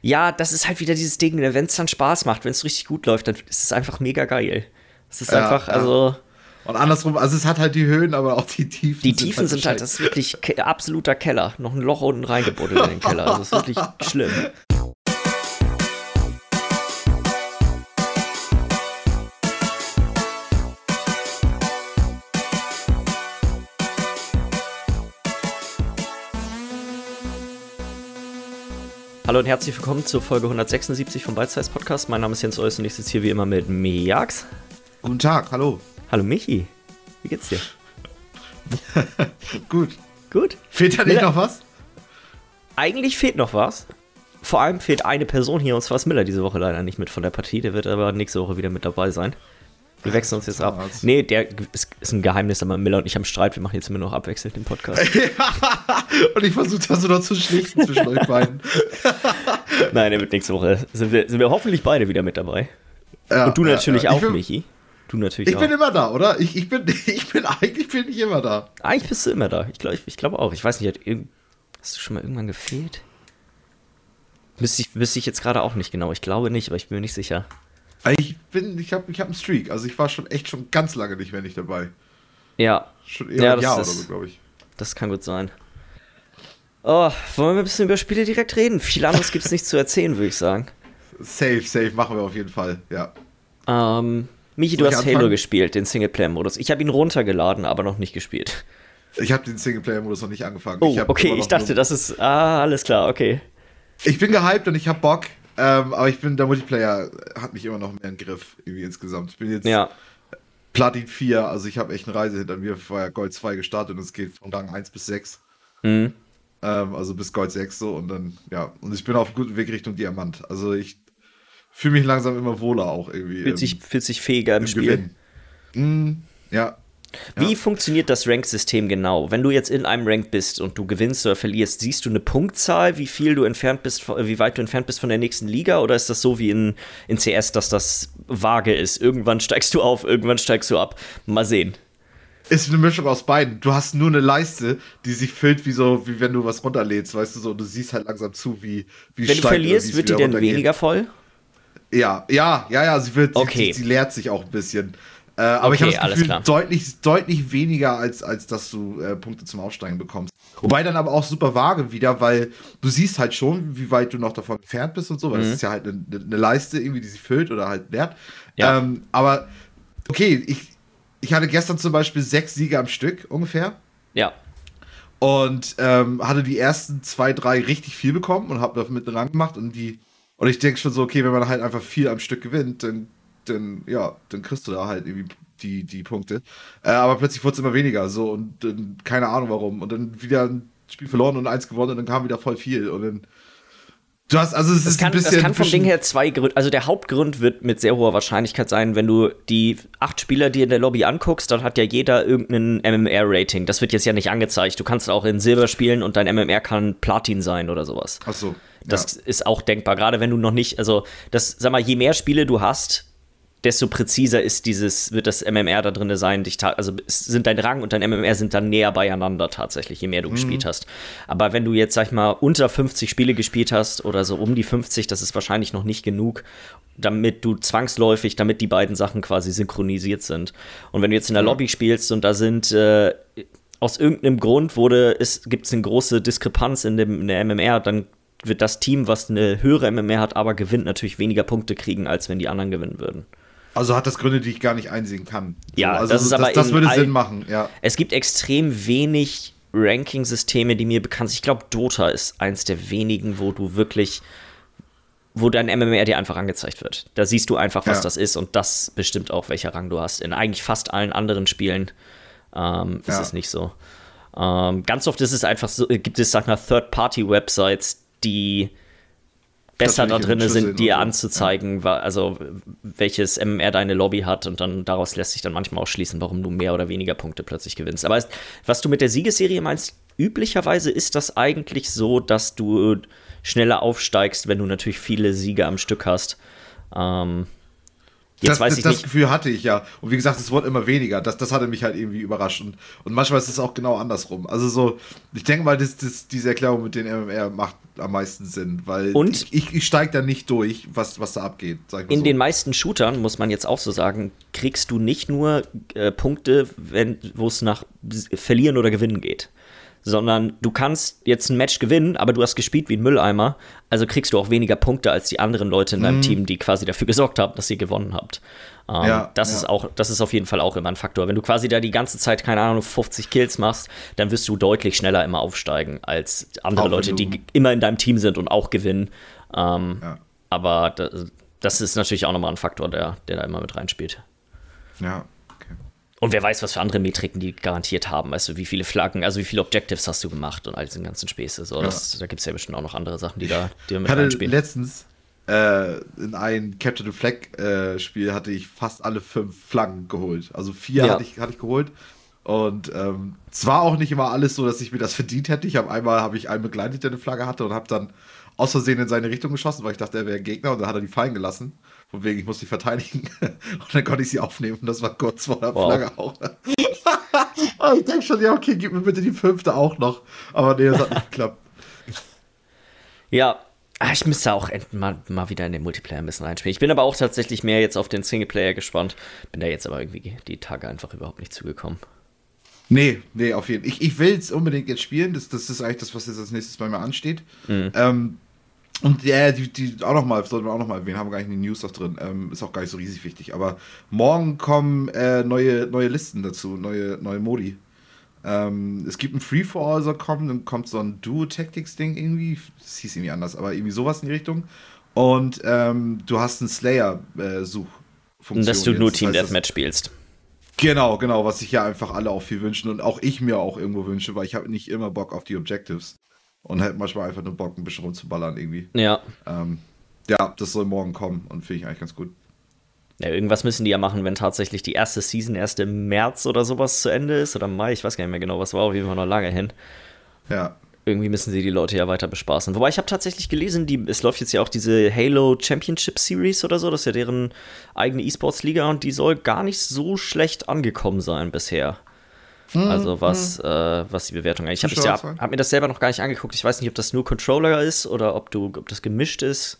Ja, das ist halt wieder dieses Ding, wenn es dann Spaß macht, wenn es richtig gut läuft, dann ist es einfach mega geil. Es ist ja, einfach, ja. also. Und andersrum, also es hat halt die Höhen, aber auch die Tiefen. Die Tiefen sind halt, sind halt das ist wirklich absoluter Keller. Noch ein Loch unten reingebuddelt in den Keller. Also es ist wirklich schlimm. Hallo und herzlich willkommen zur Folge 176 vom Size Podcast. Mein Name ist Jens Eus und ich sitze hier wie immer mit Miax. Guten Tag, hallo. Hallo Michi. Wie geht's dir? Gut. Gut? Fehlt da nicht noch was? Eigentlich fehlt noch was. Vor allem fehlt eine Person hier und zwar ist Miller diese Woche leider nicht mit von der Partie. Der wird aber nächste Woche wieder mit dabei sein. Wir wechseln uns jetzt ab. Nee, der ist, ist, ein Geheimnis, aber Miller und ich haben Streit. Wir machen jetzt immer noch abwechselnd den Podcast. und ich versuche das so noch zu schlichten zwischen euch beiden. Nein, der wird nächste Woche. Sind wir, sind wir hoffentlich beide wieder mit dabei. Ja, und du natürlich ja, ja. auch, bin, Michi. Du natürlich ich auch. Ich bin immer da, oder? Ich, ich, bin, ich bin eigentlich bin ich immer da. Eigentlich bist du immer da. Ich glaube ich, ich glaub auch. Ich weiß nicht, hast du schon mal irgendwann gefehlt? Wüsste ich, wüsste ich jetzt gerade auch nicht genau. Ich glaube nicht, aber ich bin mir nicht sicher. Ich bin, ich habe ich hab einen Streak. Also ich war schon echt schon ganz lange nicht mehr nicht dabei. Ja. Schon eher ja, ein Jahr ist, oder so, glaube ich. Das kann gut sein. Oh, wollen wir ein bisschen über Spiele direkt reden? Viel anderes gibt es nicht zu erzählen, würde ich sagen. Safe, safe, machen wir auf jeden Fall, ja. Ähm, Michi, du hast anfangen? Halo gespielt, den Singleplayer-Modus. Ich habe ihn runtergeladen, aber noch nicht gespielt. Ich habe den Singleplayer-Modus noch nicht angefangen. Oh, ich okay, ich dachte, das ist. Ah, alles klar, okay. Ich bin gehypt und ich habe Bock. Ähm, aber ich bin, der Multiplayer hat mich immer noch mehr im Griff, irgendwie insgesamt. Ich bin jetzt ja. Platin 4, also ich habe echt eine Reise hinter mir. War ja Gold 2 gestartet und es geht von Rang 1 bis 6. Mhm. Ähm, also bis Gold 6 so und dann, ja. Und ich bin auf einem guten Weg Richtung Diamant. Also ich fühle mich langsam immer wohler auch irgendwie. Fühlt, sich, fühlt sich fähiger im, im Spiel. Mhm. Ja, wie ja. funktioniert das Rank-System genau? Wenn du jetzt in einem Rank bist und du gewinnst oder verlierst, siehst du eine Punktzahl, wie viel du entfernt bist, wie weit du entfernt bist von der nächsten Liga? Oder ist das so wie in, in CS, dass das vage ist? Irgendwann steigst du auf, irgendwann steigst du ab. Mal sehen. Ist eine Mischung aus beiden. Du hast nur eine Leiste, die sich füllt, wie so, wie wenn du was runterlädst, weißt du so, und du siehst halt langsam zu, wie, wie Wenn du verlierst, wird die denn weniger voll? Ja, ja, ja, ja, sie wird, okay. sie, sie leert sich auch ein bisschen. Äh, aber okay, ich habe das Gefühl, deutlich, deutlich weniger, als, als dass du äh, Punkte zum Aufsteigen bekommst. Wobei dann aber auch super vage wieder, weil du siehst halt schon, wie weit du noch davon entfernt bist und so, weil mhm. das ist ja halt eine, eine, Leiste irgendwie, die sich füllt oder halt wert. Ja. Ähm, aber okay, ich, ich hatte gestern zum Beispiel sechs Siege am Stück ungefähr. Ja. Und ähm, hatte die ersten zwei, drei richtig viel bekommen und habe damit einen Rang gemacht und die. Und ich denke schon so, okay, wenn man halt einfach viel am Stück gewinnt, dann dann, ja, dann kriegst du da halt irgendwie die, die Punkte. Äh, aber plötzlich wurde es immer weniger, so, und dann, keine Ahnung warum. Und dann wieder ein Spiel verloren und eins gewonnen und dann kam wieder voll viel. Und dann. Du hast, also es das ist kann, ein bisschen. Das kann vom Ding her zwei Gründe. Also der Hauptgrund wird mit sehr hoher Wahrscheinlichkeit sein, wenn du die acht Spieler dir in der Lobby anguckst, dann hat ja jeder irgendein MMR-Rating. Das wird jetzt ja nicht angezeigt. Du kannst auch in Silber spielen und dein MMR kann Platin sein oder sowas. Ach so. Das ja. ist auch denkbar, gerade wenn du noch nicht, also das, sag mal, je mehr Spiele du hast, desto präziser ist dieses, wird das MMR da drin sein. Dich also sind dein Rang und dein MMR sind dann näher beieinander tatsächlich, je mehr du mhm. gespielt hast. Aber wenn du jetzt, sag ich mal, unter 50 Spiele gespielt hast oder so um die 50, das ist wahrscheinlich noch nicht genug, damit du zwangsläufig, damit die beiden Sachen quasi synchronisiert sind. Und wenn du jetzt in der Lobby spielst und da sind äh, aus irgendeinem Grund wurde, es gibt es eine große Diskrepanz in, dem, in der MMR, dann wird das Team, was eine höhere MMR hat, aber gewinnt, natürlich weniger Punkte kriegen, als wenn die anderen gewinnen würden. Also hat das Gründe, die ich gar nicht einsehen kann. Ja, also das ist aber das, das würde Sinn machen, ja. Es gibt extrem wenig Ranking-Systeme, die mir bekannt sind. Ich glaube, Dota ist eins der wenigen, wo du wirklich, wo dein MMR dir einfach angezeigt wird. Da siehst du einfach, was ja. das ist und das bestimmt auch, welcher Rang du hast. In eigentlich fast allen anderen Spielen ähm, ist ja. es nicht so. Ähm, ganz oft ist es einfach so, gibt es, sag mal, Third-Party-Websites, die besser da drin sind, dir anzuzeigen, ja. also welches MMR deine Lobby hat und dann daraus lässt sich dann manchmal auch schließen, warum du mehr oder weniger Punkte plötzlich gewinnst. Aber was du mit der Siegesserie meinst, üblicherweise ist das eigentlich so, dass du schneller aufsteigst, wenn du natürlich viele Siege am Stück hast. Ähm, Jetzt das, weiß ich das nicht. Gefühl hatte ich ja. Und wie gesagt, es wurde immer weniger. Das, das hatte mich halt irgendwie überrascht. Und, und manchmal ist es auch genau andersrum. Also so, ich denke mal, das, das, diese Erklärung mit den MMR macht am meisten Sinn, weil Und- ich, ich, ich steige da nicht durch, was, was da abgeht. In so. den meisten Shootern, muss man jetzt auch so sagen, kriegst du nicht nur äh, Punkte, wenn- wo es nach Verlieren oder Gewinnen geht. Sondern du kannst jetzt ein Match gewinnen, aber du hast gespielt wie ein Mülleimer, also kriegst du auch weniger Punkte als die anderen Leute in deinem Team, die quasi dafür gesorgt haben, dass ihr gewonnen habt. Ähm, Ja, das ja. ist auch, das ist auf jeden Fall auch immer ein Faktor. Wenn du quasi da die ganze Zeit, keine Ahnung, 50 Kills machst, dann wirst du deutlich schneller immer aufsteigen als andere Auch Leute, die immer in deinem Team sind und auch gewinnen. Ähm, Ja. aber das, das ist natürlich auch nochmal ein Faktor, der, der da immer mit reinspielt. Ja. Und wer weiß, was für andere Metriken die garantiert haben. Weißt du, wie viele Flaggen, also wie viele Objectives hast du gemacht und all diesen ganzen Späße. So, das, da gibt es ja bestimmt auch noch andere Sachen, die da, die da mit hatte reinspielen. letztens äh, in ein Captain the Flag äh, Spiel hatte ich fast alle fünf Flaggen geholt. Also vier Ja. hatte, ich, hatte ich geholt. Und ähm, es war auch nicht immer alles so, dass ich mir das verdient hätte. Ich habe einmal habe ich einen begleitet, der eine Flagge hatte und habe dann aus Versehen in seine Richtung geschossen, weil ich dachte, er wäre ein Gegner und dann hat er die fallen gelassen. Von wegen, ich muss die verteidigen. und dann konnte ich sie aufnehmen und das war kurz vor der Wow. Flagge auch. Aber ich denke schon, ja, okay, gib mir bitte die fünfte auch noch. Aber nee, das hat nicht geklappt. Ja, ah, ich müsste auch mal, mal wieder in den Multiplayer ein bisschen reinspielen. Ich bin aber auch tatsächlich mehr jetzt auf den Singleplayer gespannt. Bin da jetzt aber irgendwie die Tage einfach überhaupt nicht zugekommen. Nee, nee, auf jeden Fall. Ich, ich will es unbedingt jetzt spielen. Das, das ist eigentlich das, was jetzt als nächstes bei mir ansteht. Ähm, und ja, die, die auch nochmal, sollten wir auch nochmal erwähnen, haben wir gar nicht in den News noch drin. Ähm, ist auch gar nicht so riesig wichtig. Aber morgen kommen äh, neue, neue Listen dazu, neue, neue Modi. Ähm, es gibt ein Free-for-All, soll kommen, dann kommt so ein Duo-Tactics-Ding irgendwie. Das hieß irgendwie anders, aber irgendwie sowas in die Richtung. Und ähm, du hast einen Slayer-Suchfunktion. Und dass du nur. Team heißt, das- Deathmatch spielst. Genau, genau, was sich ja einfach alle auch viel wünschen und auch ich mir auch irgendwo wünsche, weil ich habe nicht immer Bock auf die Objectives und halt manchmal einfach nur Bock, ein bisschen rumzuballern irgendwie. Ja. Ähm, ja, das soll morgen kommen und finde ich eigentlich ganz gut. Ja, irgendwas müssen die ja machen, wenn tatsächlich die erste Season erst im März oder sowas zu Ende ist oder Mai, ich weiß gar nicht mehr genau, was war auf jeden Fall noch lange hin. Ja, Irgendwie müssen sie die Leute ja weiter bespaßen. Wobei ich habe tatsächlich gelesen, die, es läuft jetzt ja auch diese Halo Championship Series oder so, das ist ja deren eigene E-Sports-Liga und die soll gar nicht so schlecht angekommen sein bisher. Also was, äh, was die Bewertung angeht. Ich habe Zuschauerzahl? hab mir das selber noch gar nicht angeguckt. Ich weiß nicht, ob das nur Controller ist oder ob du, ob das gemischt ist.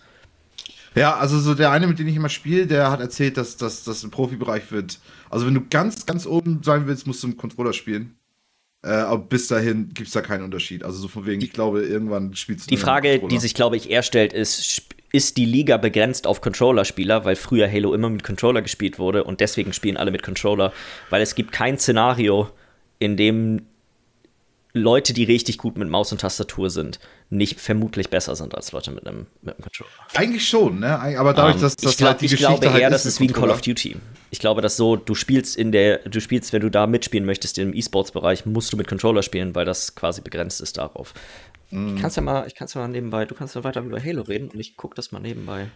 Ja, also so der eine, mit dem ich immer spiele, der hat erzählt, dass dass das im Profibereich wird. Also wenn du ganz, ganz oben sein willst, musst du im Controller spielen. Äh, aber bis dahin gibt es da keinen Unterschied. Also so von wegen, ich glaube, irgendwann spielst du Die Frage, die sich, glaube ich, eher stellt, ist, ist die Liga begrenzt auf Controller-Spieler, weil früher Halo immer mit Controller gespielt wurde und deswegen spielen alle mit Controller, weil es gibt kein Szenario, in dem Leute, die richtig gut mit Maus und Tastatur sind, nicht vermutlich besser sind als Leute mit einem, mit einem Controller. Eigentlich schon, ne? Aber dadurch, Ähm, dass das glaub, halt die ich Geschichte glaube halt eher, das mit ist wie ein Call of. Duty. Ich glaube, dass so, du spielst in der, du spielst, wenn du da mitspielen möchtest im E-Sports-Bereich, musst du mit Controller spielen, weil das quasi begrenzt ist darauf. Mhm. Ich kann's ja mal, ich kann's ja mal nebenbei, du kannst ja weiter über Halo reden und ich guck das mal nebenbei.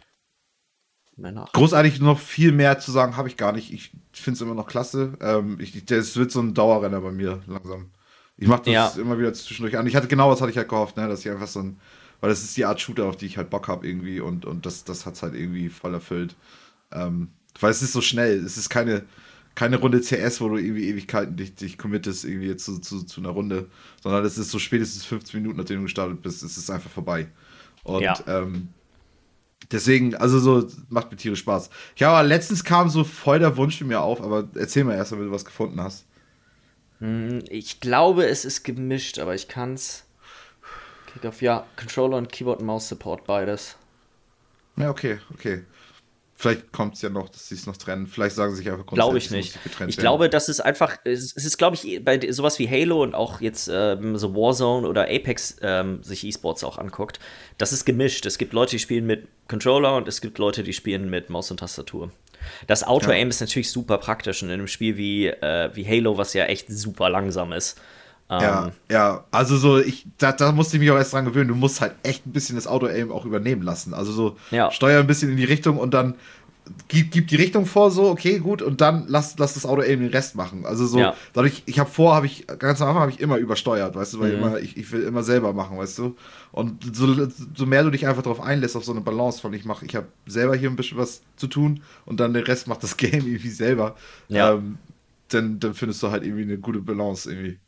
Großartig noch viel mehr zu sagen habe ich gar nicht. Ich finde es immer noch klasse. Ähm, ich, das wird so ein Dauerrenner bei mir langsam. Ich mache das Ja. immer wieder zwischendurch an. Ich hatte genau das hatte ich halt gehofft, ne, dass ich einfach so ein, weil das ist die Art Shooter, auf die ich halt Bock habe irgendwie und, und das, das hat es halt irgendwie voll erfüllt. Ähm, weil es ist so schnell. Es ist keine, keine Runde CS, wo du irgendwie Ewigkeiten dich, dich committest irgendwie jetzt zu, zu, zu einer Runde, sondern es ist so spätestens 15 Minuten, nachdem du gestartet bist, es ist einfach vorbei. Und Ja. ähm, Deswegen, also so, macht mir tierisch Spaß. Ja, aber letztens kam so voll der Wunsch in mir auf, aber erzähl mal erst, wenn du was gefunden hast. Hm, Ich glaube, es ist gemischt, aber ich kann's. Kick auf, ja, Controller und Keyboard und Maus Support, beides. Ja, okay, okay. Vielleicht kommt es ja noch, dass sie es noch trennen. Vielleicht sagen sie sich einfach Glaube ich nicht. Ich glaube, das ist einfach, es ist, glaube ich, bei sowas wie Halo und auch jetzt ähm, so Warzone oder Apex ähm, sich E-Sports auch anguckt, das ist gemischt. Es gibt Leute, die spielen mit Controller und es gibt Leute, die spielen mit Maus und Tastatur. Das Auto-Aim ist natürlich super praktisch und in einem Spiel wie, äh, wie Halo, was ja echt super langsam ist. Ähm, Ja, ja, also so, ich, da, da musste ich mich auch erst dran gewöhnen. Du musst halt echt ein bisschen das Auto-Aim auch übernehmen lassen. Also so, Ja. steuer ein bisschen in die Richtung und dann gib, gib die Richtung vor, so, okay, gut, und dann lass, lass das Auto eben den Rest machen. Also so, Ja. dadurch, ich habe vor, habe ich, ganz am Anfang habe ich immer übersteuert, weißt du, weil Mhm. immer, ich, ich will immer selber machen, weißt du. Und so, so mehr du dich einfach darauf einlässt, auf so eine Balance von, ich mache, ich habe selber hier ein bisschen was zu tun und dann den Rest macht das Game irgendwie selber. Ja. Ähm, dann, dann findest du halt irgendwie eine gute Balance irgendwie.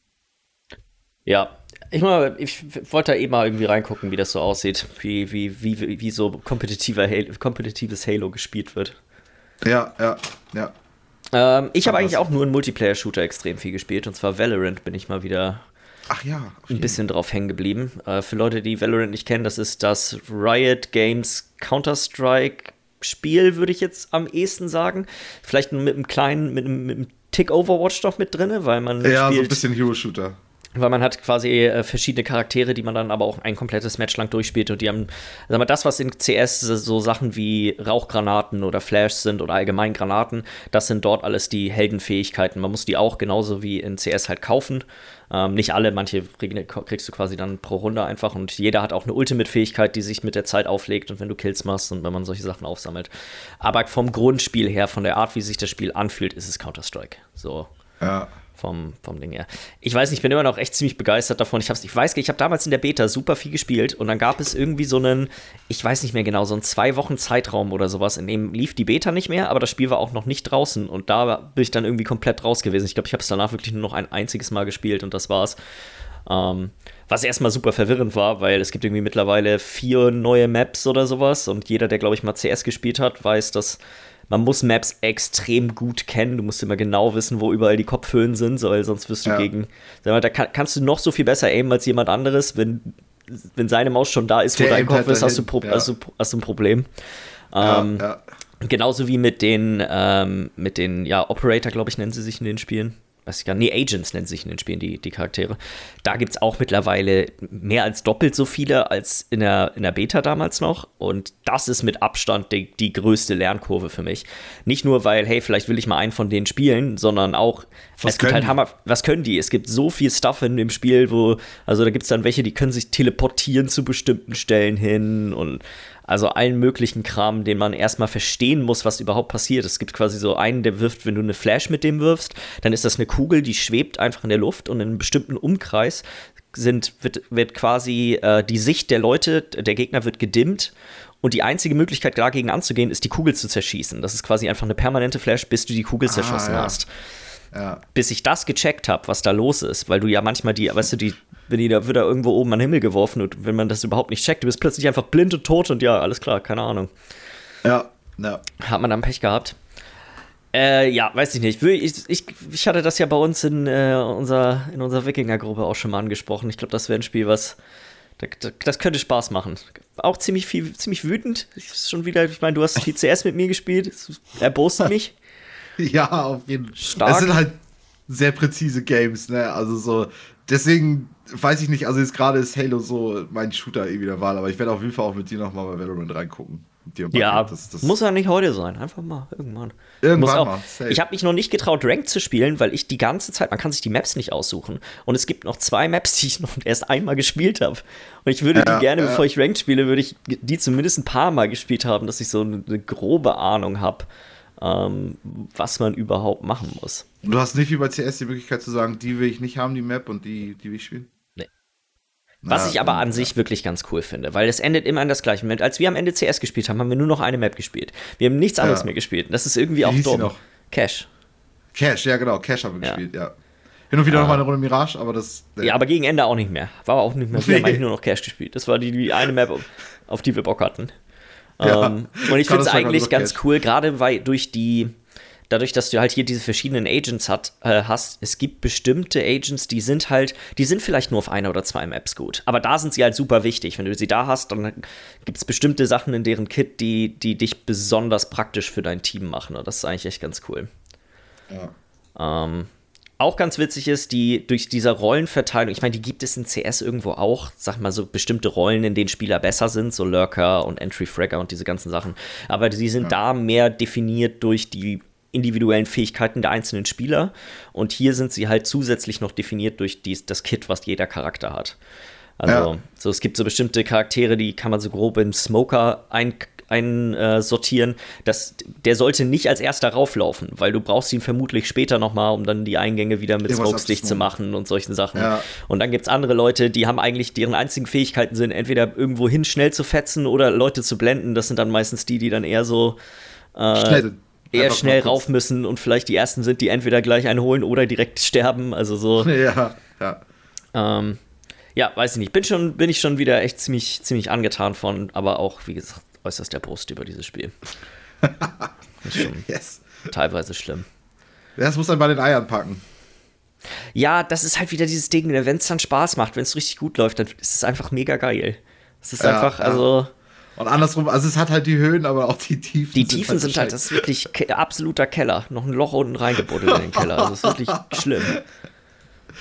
Ja, ich, mal, ich wollte da eben mal irgendwie reingucken, wie das so aussieht, wie, wie, wie, wie so kompetitiver Halo, kompetitives Halo gespielt wird. Ja, ja, ja. Ähm, ich habe eigentlich auch nur einen Multiplayer-Shooter extrem viel gespielt, und zwar Valorant bin ich mal wieder Ach ja. ein bisschen drauf hängen geblieben. Äh, für Leute, die Valorant nicht kennen, das ist das Riot Games Counter-Strike-Spiel, würde ich jetzt am ehesten sagen. Vielleicht mit einem kleinen, mit einem, mit einem Tick Overwatch noch mit drin, weil man Ja, so ein spielt bisschen Hero-Shooter. Weil man hat quasi äh, verschiedene Charaktere, die man dann aber auch ein komplettes Match lang durchspielt und die haben, sag mal, das, was in CS so Sachen wie Rauchgranaten oder Flash sind oder allgemein Granaten, das sind dort alles die Heldenfähigkeiten. Man muss die auch genauso wie in CS halt kaufen. Ähm, nicht alle, manche krieg- kriegst du quasi dann pro Runde einfach und jeder hat auch eine Ultimate-Fähigkeit, die sich mit der Zeit auflegt und wenn du Kills machst und wenn man solche Sachen aufsammelt. Aber vom Grundspiel her, von der Art, wie sich das Spiel anfühlt, ist es Counter-Strike. So Ja. Vom, vom Ding her. Ich weiß nicht, ich bin immer noch echt ziemlich begeistert davon. Ich, hab's, ich weiß, ich habe damals in der Beta super viel gespielt und dann gab es irgendwie so einen, ich weiß nicht mehr genau, so einen zwei Wochen Zeitraum oder sowas, in dem lief die Beta nicht mehr, aber das Spiel war auch noch nicht draußen und da bin ich dann irgendwie komplett raus gewesen. Ich glaube, ich habe es danach wirklich nur noch ein einziges Mal gespielt und das war's. Ähm, was erstmal super verwirrend war, weil es gibt irgendwie mittlerweile vier neue Maps oder sowas und jeder, der, glaube ich, mal CS gespielt hat, weiß, dass man muss Maps extrem gut kennen. Du musst immer genau wissen, wo überall die Kopfhöhlen sind, weil sonst wirst du Ja. gegen. Sag mal, da kann, kannst du noch so viel besser aimen als jemand anderes. Wenn, wenn seine Maus schon da ist, wo Der dein aimt Kopf halt ist, hast du, Pro ja. hast, du, hast du ein Problem. Ähm, ja. Genauso wie mit den, ähm, mit den, ja, Operator, glaube ich, nennen sie sich in den Spielen. Weiß ich gar nicht. Nee, Agents nennen sich in den Spielen die, die Charaktere. Da gibt es auch mittlerweile mehr als doppelt so viele als in der, in der Beta damals noch. Und das ist mit Abstand die, die größte Lernkurve für mich. Nicht nur, weil, hey, vielleicht will ich mal einen von denen spielen, sondern auch, Was es gibt halt? Hammer, was können die? Es gibt so viel Stuff in dem Spiel, wo, also da gibt es dann welche, die können sich teleportieren zu bestimmten Stellen hin und also allen möglichen Kram, den man erstmal verstehen muss, was überhaupt passiert. Es gibt quasi so einen, der wirft, wenn du eine Flash mit dem wirfst, dann ist das eine Kugel, die schwebt einfach in der Luft und in einem bestimmten Umkreis sind, wird, wird quasi äh, die Sicht der Leute, der Gegner wird gedimmt und die einzige Möglichkeit dagegen anzugehen, ist die Kugel zu zerschießen. Das ist quasi einfach eine permanente Flash, bis du die Kugel zerschossen ja. hast ja. bis ich das gecheckt habe, was da los ist, weil du ja manchmal die, weißt du, die, wenn die da wird da irgendwo oben an den Himmel geworfen und wenn man das überhaupt nicht checkt, du bist plötzlich einfach blind und tot und ja, alles klar, keine Ahnung. Ja, ja. Hat man dann Pech gehabt? Äh, ja, weiß ich nicht. Ich, ich, ich hatte das ja bei uns in, äh, unserer, in unserer Wikinger-Gruppe auch schon mal angesprochen. Ich glaube, das wäre ein Spiel, was. Das, das könnte Spaß machen. Auch ziemlich viel, ziemlich wütend. Schon wieder, ich meine, du hast viel CS mit mir gespielt. Es erbost mich. Ja, auf jeden Fall. Stark. Es sind halt sehr präzise Games, ne? Also so, deswegen weiß ich nicht, also jetzt gerade ist Halo so mein Shooter eh wieder Wahl, aber ich werde auf jeden Fall auch mit dir nochmal bei Valorant reingucken. Ja, das, das muss ja nicht heute sein. Einfach mal irgendwann. Irgendwann auch, mal, safe. Ich habe mich noch nicht getraut, Rank zu spielen, weil ich die ganze Zeit, man kann sich die Maps nicht aussuchen. Und es gibt noch zwei Maps, die ich noch erst einmal gespielt habe. Und ich würde Ja, die gerne, ja. bevor ich Ranked spiele, würde ich die zumindest ein paar Mal gespielt haben, dass ich so eine, eine grobe Ahnung habe, ähm, was man überhaupt machen muss. Du hast nicht wie bei CS die Möglichkeit zu sagen, die will ich nicht haben, die Map, und die, die will ich spielen? Nee. Was Na, ich aber an ja. sich wirklich ganz cool finde, weil es endet immer an das gleiche Moment. Als wir am Ende CS gespielt haben, haben wir nur noch eine Map gespielt. Wir haben nichts anderes Ja. mehr gespielt. Das ist irgendwie auch hieß die dumm. noch? Cash. Cash, ja genau, Cash haben wir Ja. gespielt, ja. Hin und wieder noch mal eine Runde Mirage, aber das. äh, Ja, aber gegen Ende auch nicht mehr. War auch nicht mehr. Wir haben Nee. eigentlich nur noch Cash gespielt. Das war die, die eine Map, auf die wir Bock hatten. Ja. Ähm, und ich finde es eigentlich ganz Cash. cool, gerade weil durch die, dadurch, dass du halt hier diese verschiedenen Agents hat, äh, hast, es gibt bestimmte Agents, die sind halt, die sind vielleicht nur auf einer oder zwei Maps gut. Aber da sind sie halt super wichtig. Wenn du sie da hast, dann gibt es bestimmte Sachen in deren Kit, die, die dich besonders praktisch für dein Team machen. Und das ist eigentlich echt ganz cool. Ja. Ähm, auch ganz witzig ist, die durch diese Rollenverteilung, ich meine, die gibt es in CS irgendwo auch, sag mal so bestimmte Rollen, in denen Spieler besser sind, so Lurker und Entry Fragger und diese ganzen Sachen. Aber sie sind da mehr definiert durch die individuellen Fähigkeiten der einzelnen Spieler. Und hier sind sie halt zusätzlich noch definiert durch dies, das Kit, was jeder Charakter hat. Also, Ja. so, es gibt so bestimmte Charaktere, die kann man so grob in Smoker ein, einsortieren, ein, äh, dass der sollte nicht als erster rauflaufen, weil du brauchst ihn vermutlich später nochmal, um dann die Eingänge wieder mit Smokes dicht zu machen und solchen Sachen. Ja. Und dann gibt es andere Leute, die haben eigentlich, deren einzigen Fähigkeiten sind, entweder irgendwo hin schnell zu fetzen oder Leute zu blenden. Das sind dann meistens die, die dann eher so äh, eher schnell rauf müssen und vielleicht die ersten sind, die entweder gleich einen holen oder direkt sterben. Also so. Ja, ja. Ähm, ja, weiß ich nicht. Bin, schon, bin ich schon wieder echt ziemlich, ziemlich angetan von, aber auch, wie gesagt, äußerst der Brust über dieses Spiel. ist schon yes. teilweise schlimm. Das muss dann bei den Eiern packen. Ja, das ist halt wieder dieses Ding, ne, wenn es dann Spaß macht, wenn es richtig gut läuft, dann ist es einfach mega geil. Es ist ja, einfach, ja. Und andersrum, also es hat halt die Höhen, aber auch die Tiefen. Die Tiefen halt sind halt, das ist wirklich absoluter Keller. Noch ein Loch unten reingebuddelt in den Keller. Also es ist wirklich schlimm.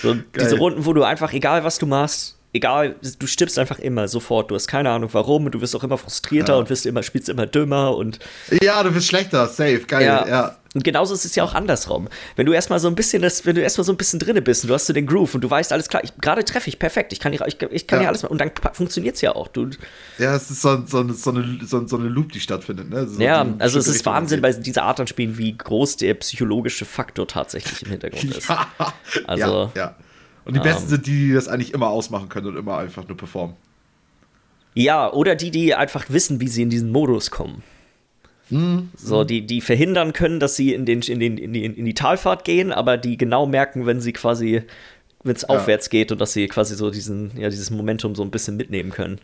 So diese Runden, wo du einfach, egal was du machst, egal, du stirbst einfach immer sofort. Du hast keine Ahnung warum und du wirst auch immer frustrierter ja. und wirst immer, spielst immer dümmer und. Ja, du wirst schlechter, safe, geil, ja. ja. Und genauso ist es ja auch andersrum. Wenn du erstmal so ein bisschen das, wenn du erstmal so ein bisschen drinne bist und du hast so den Groove und du weißt alles klar, gerade treffe ich perfekt, ich kann hier, ich, ich kann ja. hier alles machen und dann funktioniert es ja auch. Du, ja, es ist so, so, so, eine, so, so eine Loop, die stattfindet. Ne? So ja, also es ist Wahnsinn bei dieser Art an Spielen, wie groß der psychologische Faktor tatsächlich im Hintergrund ist. ja, also, ja. Und die ähm, Besten sind die, die das eigentlich immer ausmachen können und immer einfach nur performen. Ja, oder die, die einfach wissen, wie sie in diesen Modus kommen. Mhm. So, die, die verhindern können, dass sie in, den, in, den, in, die, in die Talfahrt gehen, aber die genau merken, wenn sie quasi, wenn es ja. aufwärts geht und dass sie quasi so diesen, ja, dieses Momentum so ein bisschen mitnehmen können.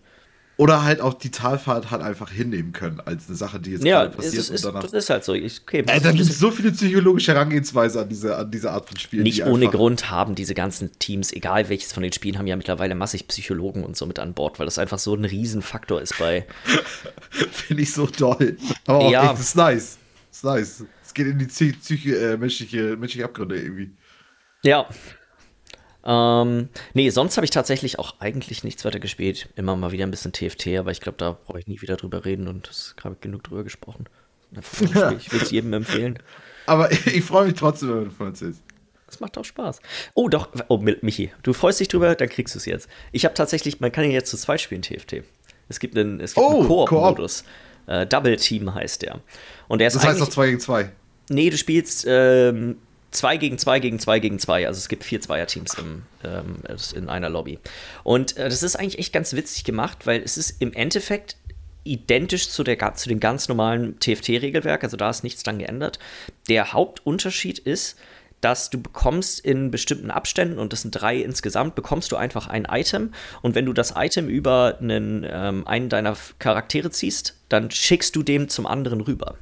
Oder halt auch die Talfahrt halt einfach hinnehmen können, als eine Sache, die jetzt ja, gerade passiert. Ja, ist, das ist halt so. Ich, okay, äh, da gibt es so viele psychologische Herangehensweise an diese, an diese Art von Spielen. Nicht ohne Grund haben diese ganzen Teams, egal welches von den Spielen, haben ja mittlerweile massig Psychologen und so mit an Bord, weil das einfach so ein Riesenfaktor ist bei. Finde ich so toll. Aber auch ja. echt, ist nice. Ist nice. Es geht in die Psyche, äh, menschliche, menschliche Abgründe irgendwie. Ja, ähm, nee, sonst habe ich tatsächlich auch eigentlich nichts weiter gespielt. Immer mal wieder ein bisschen TFT, aber ich glaube, da brauche ich nie wieder drüber reden und es habe genug drüber gesprochen. Ich will es jedem empfehlen. Aber ich freue mich trotzdem, wenn du davon erzählst. Das macht auch Spaß. Oh, doch. Oh, Michi, du freust dich drüber, dann kriegst du es jetzt. Ich habe tatsächlich, man kann ja jetzt zu zweit spielen, TFT. Es gibt einen, es gibt oh, einen Koop-Modus. Koop. Äh, Double Team heißt der. Und der ist das heißt noch 2 gegen 2. Nee, du spielst ähm, 2 gegen 2 gegen 2 gegen 2. Also es gibt vier Zweierteams im, ähm, in einer Lobby. Und äh, das ist eigentlich echt ganz witzig gemacht, weil es ist im Endeffekt identisch zu, der, zu dem ganz normalen TFT-Regelwerk. Also da ist nichts dran geändert. Der Hauptunterschied ist, dass du bekommst in bestimmten Abständen, und das sind drei insgesamt, bekommst du einfach ein Item. Und wenn du das Item über einen, ähm, einen deiner Charaktere ziehst, dann schickst du dem zum anderen rüber.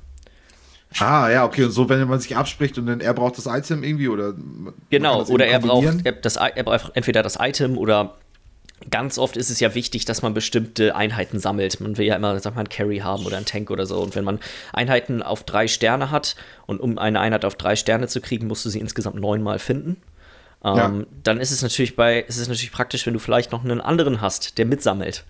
Ah, ja, okay. Und so, wenn man sich abspricht und dann er braucht das Item irgendwie oder. Genau, oder er braucht, das, er braucht entweder das Item oder ganz oft ist es ja wichtig, dass man bestimmte Einheiten sammelt. Man will ja immer, sag mal, einen Carry haben oder einen Tank oder so. Und wenn man Einheiten auf drei Sterne hat und um eine Einheit auf drei Sterne zu kriegen, musst du sie insgesamt neunmal finden. Ähm, ja. Dann ist es natürlich bei, ist es natürlich praktisch, wenn du vielleicht noch einen anderen hast, der mitsammelt.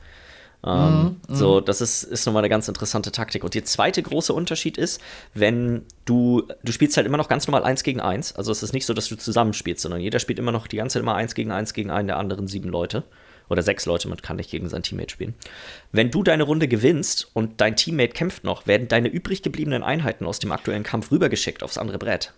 Ähm, mhm, so, mhm. das ist, ist nochmal eine ganz interessante Taktik. Und der zweite große Unterschied ist, wenn du, du spielst halt immer noch ganz normal 1 gegen 1. Also es ist nicht so, dass du zusammenspielst, sondern jeder spielt immer noch die ganze Zeit immer 1 gegen 1 gegen einen der anderen sieben Leute. Oder sechs Leute, man kann nicht gegen sein Teammate spielen. Wenn du deine Runde gewinnst und dein Teammate kämpft noch, werden deine übrig gebliebenen Einheiten aus dem aktuellen Kampf rübergeschickt aufs andere Brett.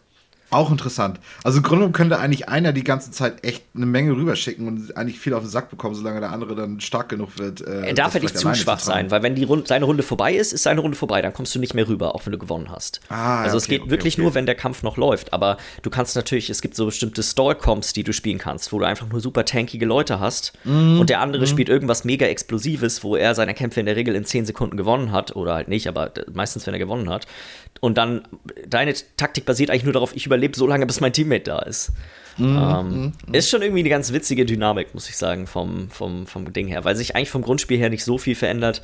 Auch interessant. Also im Grunde könnte eigentlich einer die ganze Zeit echt eine Menge rüberschicken und eigentlich viel auf den Sack bekommen, solange der andere dann stark genug wird. Äh, er darf ja nicht zu schwach sein, weil wenn die Runde, seine Runde vorbei ist, ist seine Runde vorbei, dann kommst du nicht mehr rüber, auch wenn du gewonnen hast. Ah, also okay, es geht okay, wirklich okay. nur, wenn der Kampf noch läuft. Aber du kannst natürlich, es gibt so bestimmte Stall-Comps, die du spielen kannst, wo du einfach nur super tankige Leute hast mm, und der andere mm. spielt irgendwas mega Explosives, wo er seine Kämpfe in der Regel in 10 Sekunden gewonnen hat oder halt nicht, aber meistens, wenn er gewonnen hat. Und dann, deine Taktik basiert eigentlich nur darauf, ich überlebe so lange, bis mein Teammate da ist. Mhm, ähm, mhm. Ist schon irgendwie eine ganz witzige Dynamik, muss ich sagen, vom, vom, vom Ding her, weil sich eigentlich vom Grundspiel her nicht so viel verändert.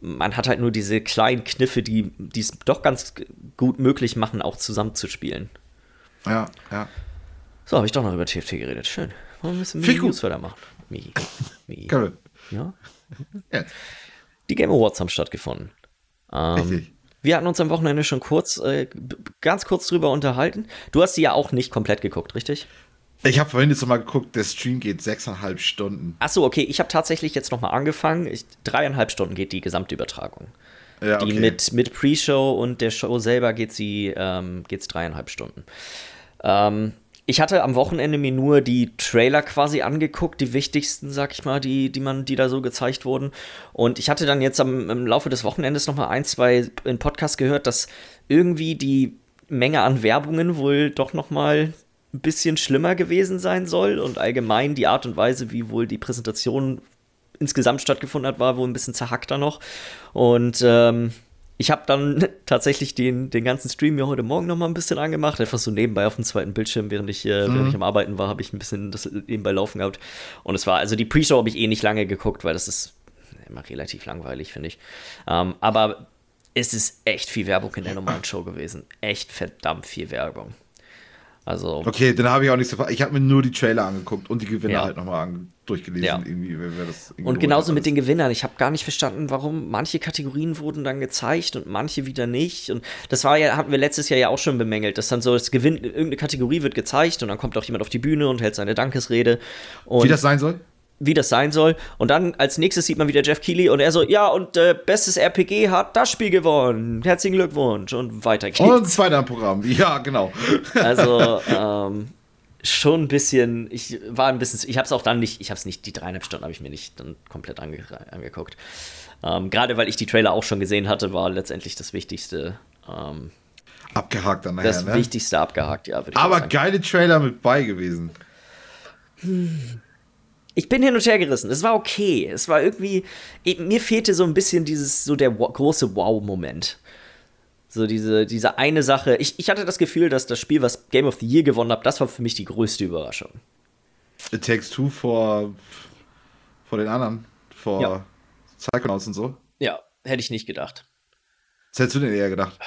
Man hat halt nur diese kleinen Kniffe, die es doch ganz gut möglich machen, auch zusammenzuspielen. Ja, ja. So, habe ich doch noch über TFT geredet. Schön. Wollen wir ein bisschen Viel News weitermachen? Migi. Migi. Ja? ja? Die Game Awards haben stattgefunden. Ähm, Richtig. Wir hatten uns am Wochenende schon kurz, äh, ganz kurz drüber unterhalten. Du hast sie ja auch nicht komplett geguckt, richtig? Ich habe vorhin jetzt noch mal geguckt, der Stream geht sechseinhalb Stunden. Ach so, okay. Ich habe tatsächlich jetzt noch mal angefangen. Ich, dreieinhalb Stunden geht die gesamte Übertragung. Ja, okay. Die mit, mit Pre-Show und der Show selber geht sie ähm, geht's dreieinhalb Stunden. Ähm, ich hatte am Wochenende mir nur die Trailer quasi angeguckt, die wichtigsten, sag ich mal, die, die man, die da so gezeigt wurden. Und ich hatte dann jetzt am, im Laufe des Wochenendes noch mal ein, zwei in Podcast gehört, dass irgendwie die Menge an Werbungen wohl doch noch mal ein bisschen schlimmer gewesen sein soll und allgemein die Art und Weise, wie wohl die Präsentation insgesamt stattgefunden hat, war wohl ein bisschen zerhackter noch. Und ähm, ich habe dann tatsächlich den, den ganzen Stream mir heute Morgen noch mal ein bisschen angemacht. Einfach so nebenbei auf dem zweiten Bildschirm, während ich, äh, mhm. während ich am Arbeiten war, habe ich ein bisschen das nebenbei laufen gehabt. Und es war, also die Pre-Show habe ich eh nicht lange geguckt, weil das ist immer relativ langweilig, finde ich. Ähm, aber es ist echt viel Werbung in der normalen Show gewesen. Echt verdammt viel Werbung. Also. Okay, dann habe ich auch nicht so. Ich habe mir nur die Trailer angeguckt und die Gewinner ja. halt nochmal durchgelesen. Ja. Irgendwie, das und genauso mit den Gewinnern. Ich habe gar nicht verstanden, warum manche Kategorien wurden dann gezeigt und manche wieder nicht. Und das war ja, hatten wir letztes Jahr ja auch schon bemängelt, dass dann so das Gewinn, irgendeine Kategorie wird gezeigt und dann kommt auch jemand auf die Bühne und hält seine Dankesrede. Wie das sein soll? Wie das sein soll. Und dann als nächstes sieht man wieder Jeff Keighley und er so, ja, und äh, bestes RPG hat das Spiel gewonnen. Herzlichen Glückwunsch und weiter geht's. Und zweiter Programm, ja, genau. Also, ähm, schon ein bisschen, ich war ein bisschen, ich habe es auch dann nicht, ich habe es nicht, die dreieinhalb Stunden habe ich mir nicht dann komplett ange, angeguckt. Ähm, Gerade weil ich die Trailer auch schon gesehen hatte, war letztendlich das Wichtigste. Ähm, abgehakt dann nachher, Das ne? Wichtigste abgehakt, ja. Aber geile Trailer mit bei gewesen. Hm ich bin hin und her gerissen. Es war okay. Es war irgendwie, mir fehlte so ein bisschen dieses, so der große Wow-Moment. So diese, diese eine Sache. Ich, ich hatte das Gefühl, dass das Spiel, was Game of the Year gewonnen hat, das war für mich die größte Überraschung. It Takes Two vor, vor den anderen. Vor ja. Psychonauts und so. Ja, hätte ich nicht gedacht. Was hättest du denn eher gedacht?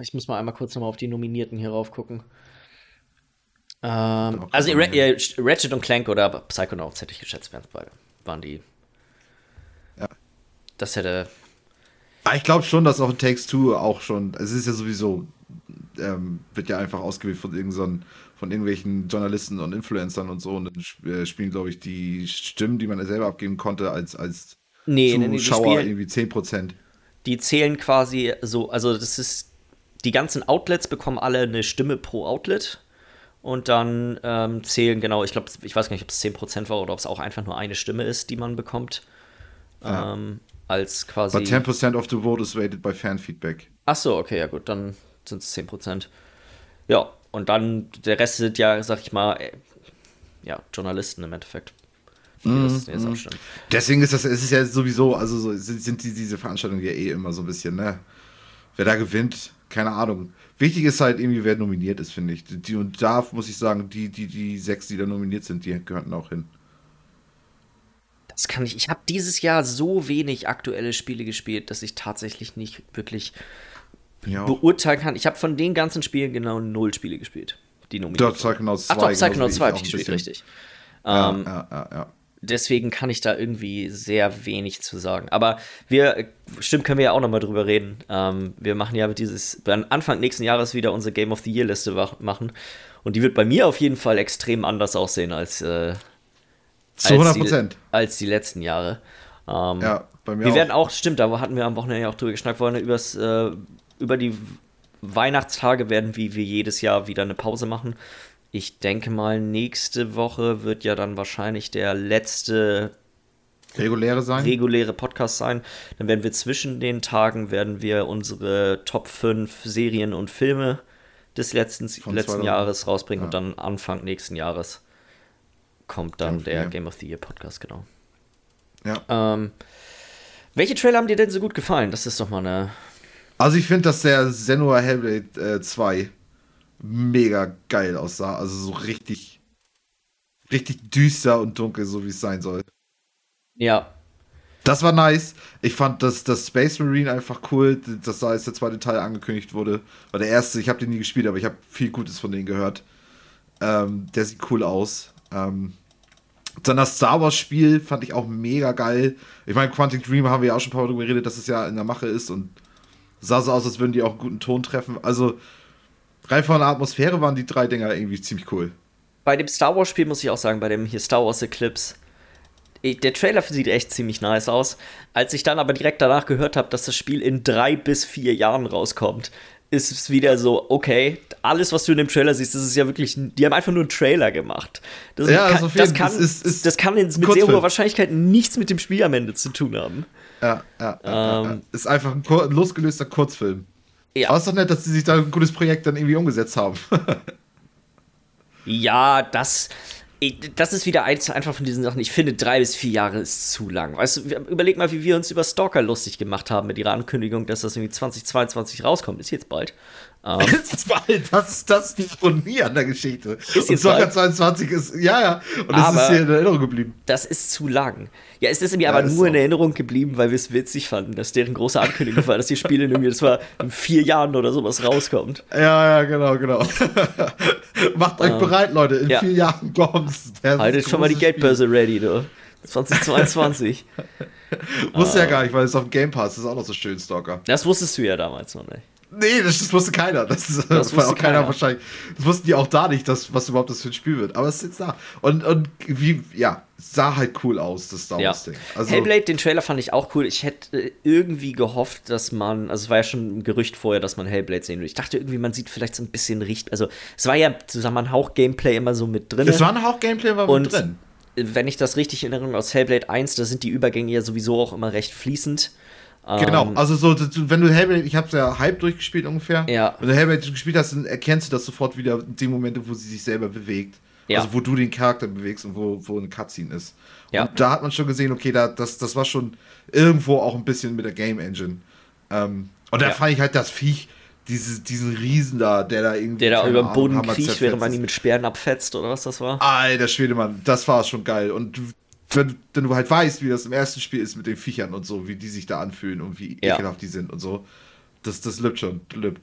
Ich muss mal einmal kurz nochmal auf die Nominierten hier rauf gucken. Ähm, also Re Ratchet und Clank oder Psychonauts hätte ich geschätzt. Waren die. Ja. Das hätte. Ah, ich glaube schon, dass auch in Takes Two auch schon. Es ist ja sowieso. Ähm, wird ja einfach ausgewählt von irgendeinen von irgendwelchen Journalisten und Influencern und so und dann äh, spielen, glaube ich, die Stimmen, die man selber abgeben konnte, als, als nee, Zuschauer nee, Zuschauer irgendwie 10%. Die zählen quasi so, also das ist, die ganzen Outlets bekommen alle eine Stimme pro Outlet und dann ähm, zählen, genau, ich glaube, ich weiß gar nicht, ob es 10% war oder ob es auch einfach nur eine Stimme ist, die man bekommt. Ja. Ähm, als quasi. But 10% of the vote is rated by Fanfeedback. Ach so, okay, ja gut, dann sind es 10%. Ja, und dann der Rest sind ja, sag ich mal, äh, ja, Journalisten im Endeffekt. Mm, mm. Deswegen ist das, es ist ja sowieso, also so, sind, sind die, diese Veranstaltungen ja eh immer so ein bisschen, ne? Wer da gewinnt, keine Ahnung. Wichtig ist halt irgendwie, wer nominiert ist, finde ich. Die, und da muss ich sagen, die, die, die sechs, die da nominiert sind, die gehörten auch hin. Das kann ich. Ich habe dieses Jahr so wenig aktuelle Spiele gespielt, dass ich tatsächlich nicht wirklich ja. beurteilen kann. Ich habe von den ganzen Spielen genau null Spiele gespielt, die nominiert Dort Psychonauts 2. Ach doch, Psychonauts 2 habe ich gespielt, richtig. Ja, ähm, ja, ja, ja deswegen kann ich da irgendwie sehr wenig zu sagen. Aber wir, stimmt, können wir ja auch nochmal drüber reden. Ähm, wir machen ja dieses, Anfang nächsten Jahres wieder unsere Game of the Year Liste machen. Und die wird bei mir auf jeden Fall extrem anders aussehen als, äh, zu 100 Prozent. Als, die letzten Jahre. Ähm, ja, bei mir Wir auch. werden auch, stimmt, da hatten wir am Wochenende ja auch drüber geschnackt, wollen übers, äh, über die Weihnachtstage werden wie wir jedes Jahr wieder eine Pause machen. Ich denke mal, nächste Woche wird ja dann wahrscheinlich der letzte reguläre sein. Reguläre Podcast sein. Dann werden wir zwischen den Tagen werden wir unsere Top 5 Serien und Filme des letzten, letzten Jahres rausbringen ja. und dann Anfang nächsten Jahres kommt dann Game der Game of the Year Podcast, genau. Ja. Ähm, welche Trailer haben dir denn so gut gefallen? Das ist doch mal eine. Also ich finde, dass der Senua Hellblade äh, 2 mega geil aussah. Also so richtig, richtig düster und dunkel, so wie es sein soll. Ja. Das war nice. Ich fand das, das Space Marine einfach cool, dass da jetzt der zweite Teil angekündigt wurde. Weil der erste, ich habe den nie gespielt, aber ich habe viel Gutes von denen gehört. Ähm, der sieht cool aus. Ähm, dann das Star Wars Spiel fand ich auch mega geil. Ich meine, Quantic Dream haben wir ja auch schon ein paar Mal darüber geredet, dass es ja in der Mache ist und sah so aus, als würden die auch einen guten Ton treffen. Also, rein von der Atmosphäre waren die drei Dinger irgendwie ziemlich cool. Bei dem Star Wars Spiel muss ich auch sagen, bei dem hier Star Wars Eclipse, der Trailer sieht echt ziemlich nice aus. Als ich dann aber direkt danach gehört habe, dass das Spiel in drei bis vier Jahren rauskommt, ist es wieder so, okay, alles, was du in dem Trailer siehst, das ist ja wirklich, die haben einfach nur einen Trailer gemacht. Das, Ja, kann, also das, jeden- kann, es ist- es das kann mit sehr hoher Wahrscheinlichkeit nichts mit dem Spiel am Ende zu tun haben. Ja, ja, ja, ja, ja. Ähm. Ist einfach ein losgelöster Kurzfilm. Ja. Aber ist doch nett, dass sie sich da ein gutes Projekt dann irgendwie umgesetzt haben. Ja, das, das ist wieder eins einfach von diesen Sachen. Ich finde, drei bis vier Jahre ist zu lang. Weißt du, überleg mal, wie wir uns über Stalker lustig gemacht haben mit ihrer Ankündigung, dass das irgendwie 2022 rauskommt. Ist jetzt bald. Ähm, Das ist bald, das ist das ist die Ironie an der Geschichte. Ist und jetzt Soccer bald. 22 ist, ja, ja, und es Aber- ist hier in Erinnerung geblieben. das ist zu lang. Ja, es ist mir Ja, aber nur in so. Erinnerung geblieben, weil wir es witzig fanden, dass deren große Ankündigung war, dass die Spiele irgendwie, das war in vier Jahren oder sowas rauskommt. Ja, ja, genau, genau. Macht euch bereit, Leute, in Ähm, ja. vier Jahren Der Haltet schon mal die Spiel. Geldbörse ready, du. 2022. Wusste Ah. ja gar nicht, weil es auf dem Game Pass ist auch noch so schön, Stalker. Das wusstest du ja damals noch nicht. Nee, das, das wusste keiner. Das, das wusste auch keiner keiner. wahrscheinlich. Das wussten die auch da nicht, dass, was überhaupt das für ein Spiel wird. Aber es ist jetzt da. Und, und wie, ja, sah halt cool aus, das Star Ja. Wars-Ding. Also, Hellblade, den Trailer fand ich auch cool. Ich hätte irgendwie gehofft, dass man, also es war ja schon ein Gerücht vorher, dass man Hellblade sehen will. Ich dachte irgendwie, man sieht vielleicht so ein bisschen Richt, also es war ja zusammen ein Hauch Gameplay immer so mit drin. es war ein Hauch-Gameplay war und mit drin. wenn ich das richtig in Erinnerung aus Hellblade 1, da sind die Übergänge ja sowieso auch immer recht fließend. Genau, Ähm, also so, wenn du Hellblade, ich hab's ja halb durchgespielt ungefähr. Ja. Wenn du Hellblade gespielt hast, dann erkennst du das sofort wieder in den Momente, wo sie sich selber bewegt. Ja. Also wo du den Charakter bewegst und wo, wo eine Cutscene ist. Ja. Und da hat man schon gesehen, okay, da, das, das war schon irgendwo auch ein bisschen mit der Game Engine. Ähm, und da Ja. fand ich halt das Viech, diese, diesen Riesen da, der da irgendwie. der da über den Boden kriecht, während man ihn mit Speeren abfetzt oder was das war. Alter Schwedemann, das war schon geil. Und wenn, wenn du halt weißt, wie das im ersten Spiel ist mit den Viechern und so, wie die sich da anfühlen und wie Ja. ekelhaft die sind und so, das, das lübt schon. Lübt.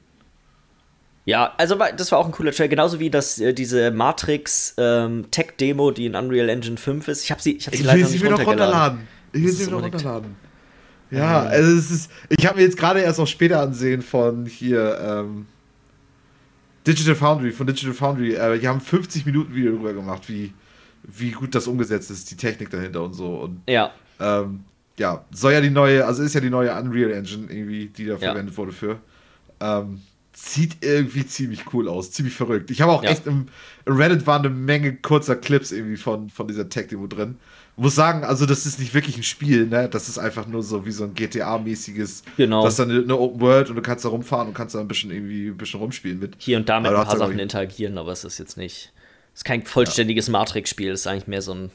Ja, also das war auch ein cooler Trailer, genauso wie das, äh, diese Matrix ähm, Tech-Demo, die in Unreal Engine 5 ist. Ich habe sie, ich hab sie Ich leider will noch sie mir noch runterladen. Ich will sie mir noch runterladen. Ja, also es ist. Ich habe mir jetzt gerade erst auch später ansehen von hier ähm, Digital Foundry, von Digital Foundry. Äh, die haben 50 Minuten Video darüber gemacht, wie, wie gut das umgesetzt ist, die Technik dahinter und so. Und Ja, ähm, ja, soll ja die neue, also ist ja die neue Unreal Engine irgendwie, die da Ja. verwendet wurde für. Ähm, sieht irgendwie ziemlich cool aus, ziemlich verrückt. Ich habe auch Ja. echt im, im Reddit waren eine Menge kurzer Clips irgendwie von, von dieser Tech-Demo drin. Muss sagen, also das ist nicht wirklich ein Spiel, ne? Das ist einfach nur so wie so ein GTA-mäßiges. Genau. Das ist dann eine, eine Open World und du kannst da rumfahren und kannst da ein bisschen irgendwie ein bisschen rumspielen mit. hier und da mit ein paar Sachen interagieren, aber es ist jetzt nicht. Es ist kein vollständiges Matrix-Spiel, es ist eigentlich mehr so ein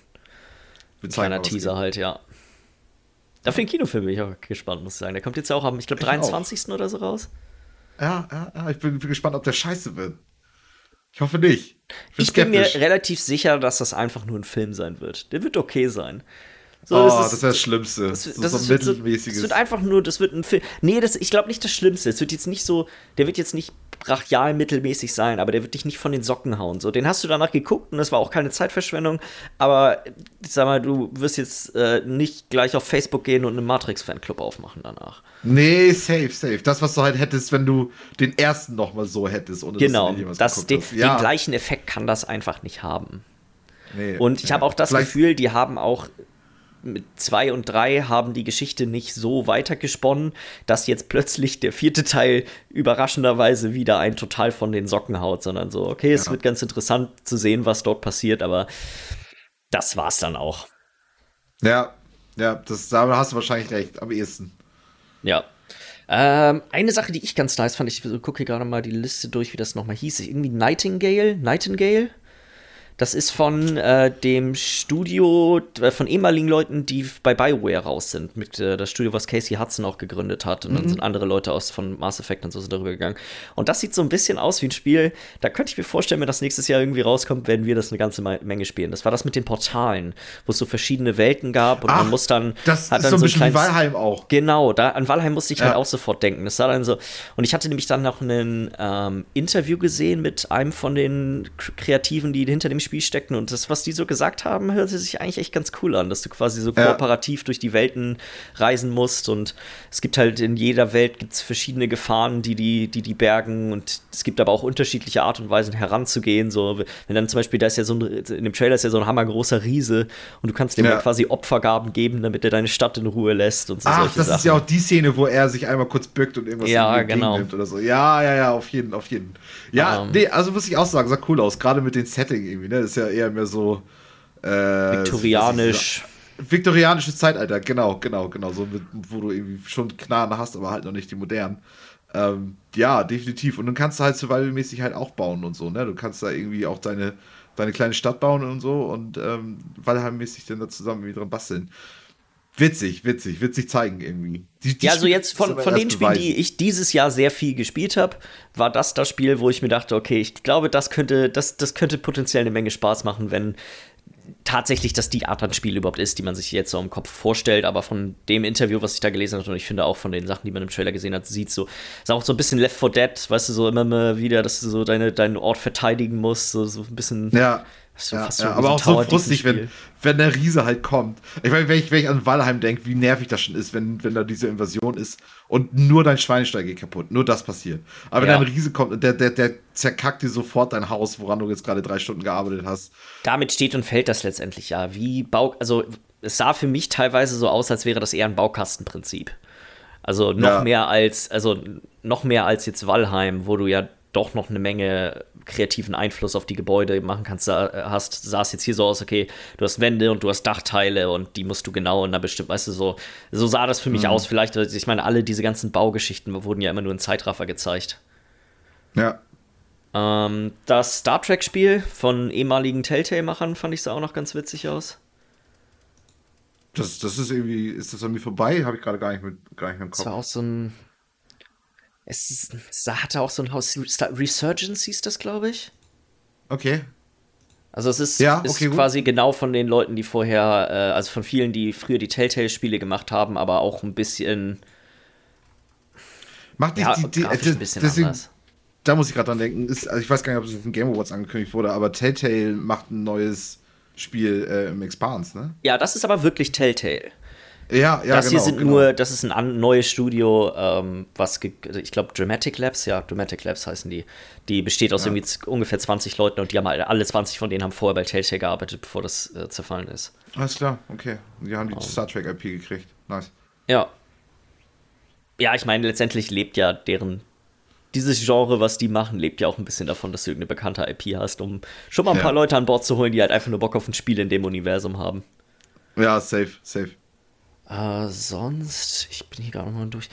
zeigen kleiner Teaser halt, ja. Dafür den Kinofilm bin ich auch gespannt, muss ich sagen. Der kommt jetzt auch am, ich glaube, Ich auch. 23. oder so raus. Ja, ja, ja, ich bin, bin gespannt, ob der scheiße wird. Ich hoffe nicht. Ich bin mir skeptisch. relativ sicher, dass das einfach nur ein Film sein wird. Der wird okay sein. So, oh, das das, ist- das Schlimmste. Das, so, das, so ist, ein so, mittelmäßiges. das wird einfach nur, das wird ein Film. Nee, das, ich glaube nicht das Schlimmste. Es wird jetzt nicht so, der wird jetzt nicht brachial mittelmäßig sein, aber der wird dich nicht von den Socken hauen. So, den hast du danach geguckt und das war auch keine Zeitverschwendung. Aber ich sag mal, du wirst jetzt äh, nicht gleich auf Facebook gehen und einen Matrix-Fanclub aufmachen danach. Nee, safe, safe. Das, was du halt hättest, wenn du den ersten nochmal so hättest. Ohne Genau, dass das, den. Ja, den gleichen Effekt kann das einfach nicht haben. nee, Und ich nee. habe auch das Vielleicht- Gefühl, die haben auch mit zwei und drei haben die Geschichte nicht so weitergesponnen, dass jetzt plötzlich der vierte Teil überraschenderweise wieder ein total von den Socken haut, sondern so, okay, es Ja. wird ganz interessant zu sehen, was dort passiert, aber das war's dann auch. Ja, ja, das, da hast du wahrscheinlich recht, am ehesten. Ja. Ähm, eine Sache, die ich ganz nice fand, ich gucke hier gerade mal die Liste durch, wie das nochmal hieß. Irgendwie Nightingale? Nightingale? Das ist von äh, dem Studio, äh, von ehemaligen Leuten, die bei BioWare raus sind. Mit äh, das Studio, was Casey Hudson auch gegründet hat. Und dann sind andere Leute aus von Mass Effect und so sind darüber gegangen. Und das sieht so ein bisschen aus wie ein Spiel. Da könnte ich mir vorstellen, wenn das nächstes Jahr irgendwie rauskommt, werden wir das eine ganze Me- Menge spielen. Das war das mit den Portalen, wo es so verschiedene Welten gab und man muss dann. das hat ist dann so ein bisschen kleines- Valheim auch. Genau, da an Valheim musste ich halt Ja. auch sofort denken. Das sah dann so. Und ich hatte nämlich dann noch ein ähm, Interview gesehen mit einem von den Kreativen, die hinter dem Spiel stecken. Und das, was die so gesagt haben, hörte sich eigentlich echt ganz cool an, dass du quasi so kooperativ ja. durch die Welten reisen musst. Und es gibt halt in jeder Welt gibt's verschiedene Gefahren, die die, die die bergen. Und es gibt aber auch unterschiedliche Art und Weisen heranzugehen. So, wenn dann zum Beispiel, da ist ja so ein, in dem Trailer ist ja so ein hammergroßer Riese und du kannst dem ja. quasi Opfergaben geben, damit er deine Stadt in Ruhe lässt und so Ach, das Sachen. ist ja auch die Szene, wo er sich einmal kurz bückt und irgendwas ja, genau. nimmt oder so. Ja, ja, ja, auf jeden, auf jeden. Ja, um, ähm. nee, also muss ich auch sagen, sah cool aus, gerade mit dem Setting irgendwie, ne? Ist ja eher mehr so äh, viktorianisch. Viktorianisches Zeitalter, genau, genau, genau. So mit, wo du irgendwie schon Knarren hast, aber halt noch nicht die modernen. Ähm, ja, definitiv. Und dann kannst du halt survival-mäßig halt auch bauen und so, ne? Du kannst da irgendwie auch deine, deine kleine Stadt bauen und so und ähm, Valheim-mäßig dann da zusammen irgendwie dran basteln. Witzig, witzig, witzig zeigen irgendwie. Die, die ja, also jetzt von, von den Spielen, die ich dieses Jahr sehr viel gespielt habe, war das das Spiel, wo ich mir dachte, okay, ich glaube, das könnte, das, das könnte potenziell eine Menge Spaß machen, wenn tatsächlich das die Art an Spiel überhaupt ist, die man sich jetzt so im Kopf vorstellt. Aber von dem Interview, was ich da gelesen habe, und ich finde auch von den Sachen, die man im Trailer gesehen hat, sieht so, ist auch so ein bisschen Left 4 Dead, weißt du, so immer mal wieder, dass du so deine, deinen Ort verteidigen musst, so, so ein bisschen. Ja so ja, ja, aber auch so frustig, wenn, wenn der Riese halt kommt. Ich meine, wenn ich, wenn ich an Valheim denke, wie nervig das schon ist, wenn, wenn da diese Invasion ist und nur dein Schweinestall geht kaputt, nur das passiert. Aber wenn ja. ein Riese kommt und der, der, der zerkackt dir sofort dein Haus, woran du jetzt gerade drei Stunden gearbeitet hast. Damit steht und fällt das letztendlich ja. Wie Bau, also es sah für mich teilweise so aus, als wäre das eher ein Baukastenprinzip. Also noch ja. mehr als, also noch mehr als jetzt Valheim, wo du ja doch noch eine Menge kreativen Einfluss auf die Gebäude machen kannst, hast, sah es jetzt hier so aus, okay, du hast Wände und du hast Dachteile und die musst du genau in einer bestimmten, weißt du, so, so sah das für mich mhm. aus. Vielleicht, ich meine, alle diese ganzen Baugeschichten wurden ja immer nur in Zeitraffer gezeigt. Ja. Ähm, das Star Trek-Spiel von ehemaligen Telltale-Machern fand ich sah auch noch ganz witzig aus. Das, das ist irgendwie, ist das mir vorbei? Habe ich gerade gar nicht mit gar nicht im Kopf. Das war auch so ein es, es hatte auch so ein Haus. Resurgence hieß das, glaube ich. Okay. Also es ist, ja, okay, ist quasi genau von den Leuten, die vorher, äh, also von vielen, die früher die Telltale-Spiele gemacht haben, aber auch ein bisschen. Macht nicht ja, die, die, die ein bisschen deswegen, anders. Da muss ich gerade dran denken. Ist, also ich weiß gar nicht, ob es in Game Awards angekündigt wurde, aber Telltale macht ein neues Spiel äh, im Expanse, ne? Ja, das ist aber wirklich Telltale. Ja, ja, das genau, hier sind genau. nur, das ist ein neues Studio, ähm, was, ich glaube, Dramatic Labs, ja, Dramatic Labs heißen die. Die besteht aus ja. irgendwie ungefähr 20 Leuten und die haben alle 20 von denen haben vorher bei Telltale gearbeitet, bevor das äh, zerfallen ist. Alles klar, okay. Die haben die um. Star Trek IP gekriegt. Nice. Ja. Ja, ich meine, letztendlich lebt ja deren dieses Genre, was die machen, lebt ja auch ein bisschen davon, dass du irgendeine bekannte IP hast, um schon mal ein ja. paar Leute an Bord zu holen, die halt einfach nur Bock auf ein Spiel in dem Universum haben. Ja, safe, safe. Äh, sonst, ich bin hier gerade mal durch.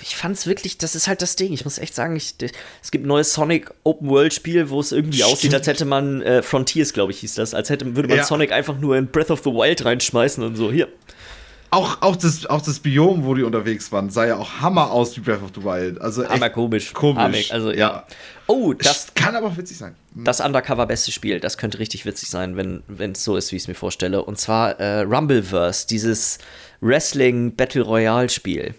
Ich fand es wirklich, das ist halt das Ding. Ich muss echt sagen, ich, es gibt ein neues Sonic Open World Spiel, wo es irgendwie Stimmt. aussieht, als hätte man äh, Frontiers, glaube ich, hieß das, als hätte würde man ja. Sonic einfach nur in Breath of the Wild reinschmeißen und so. Hier. Auch, auch, das, auch das Biom, wo die unterwegs waren, sah ja auch Hammer aus wie Breath of the Wild. Also Hammer komisch. Komisch. also ja. ja. Oh, das kann aber auch witzig sein. Hm. Das Undercover-beste Spiel, das könnte richtig witzig sein, wenn es so ist, wie ich es mir vorstelle. Und zwar äh, Rumbleverse, dieses Wrestling Battle Royale Spiel.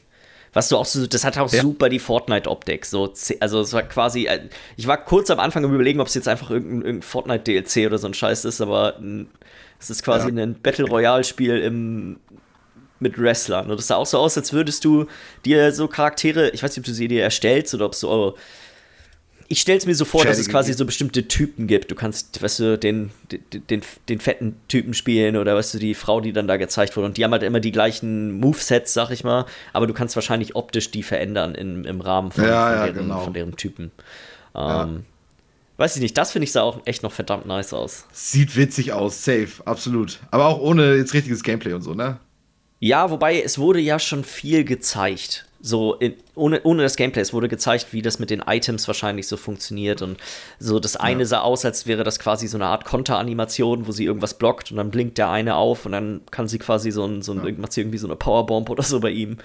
Was du auch so, das hat auch ja. super die Fortnite-Optik. So, also es war quasi, äh, ich war kurz am Anfang im Überlegen, ob es jetzt einfach irgendein, irgendein Fortnite-DLC oder so ein Scheiß ist, aber es ist quasi ja. ein Battle Royale-Spiel im mit Wrestlern. Und das sah auch so aus, als würdest du dir so Charaktere, ich weiß nicht, ob du sie dir erstellst oder ob es so ich stelle es mir so vor, Fertige. dass es quasi so bestimmte Typen gibt. Du kannst, weißt du, den, den, den, den, fetten Typen spielen oder weißt du, die Frau, die dann da gezeigt wurde. Und die haben halt immer die gleichen Movesets, sag ich mal. Aber du kannst wahrscheinlich optisch die verändern in, im Rahmen von, ja, von, ja, deren, genau. von deren Typen. Ähm, ja. Weiß ich nicht, das finde ich sah auch echt noch verdammt nice aus. Sieht witzig aus, safe, absolut. Aber auch ohne jetzt richtiges Gameplay und so, ne? Ja, wobei es wurde ja schon viel gezeigt so in, ohne, ohne das Gameplay. Es wurde gezeigt, wie das mit den Items wahrscheinlich so funktioniert. Und so das eine ja. sah aus, als wäre das quasi so eine Art Konteranimation, wo sie irgendwas blockt und dann blinkt der eine auf und dann kann sie quasi so ein, so ein, ja. macht sie irgendwie so eine Powerbomb oder so bei ihm.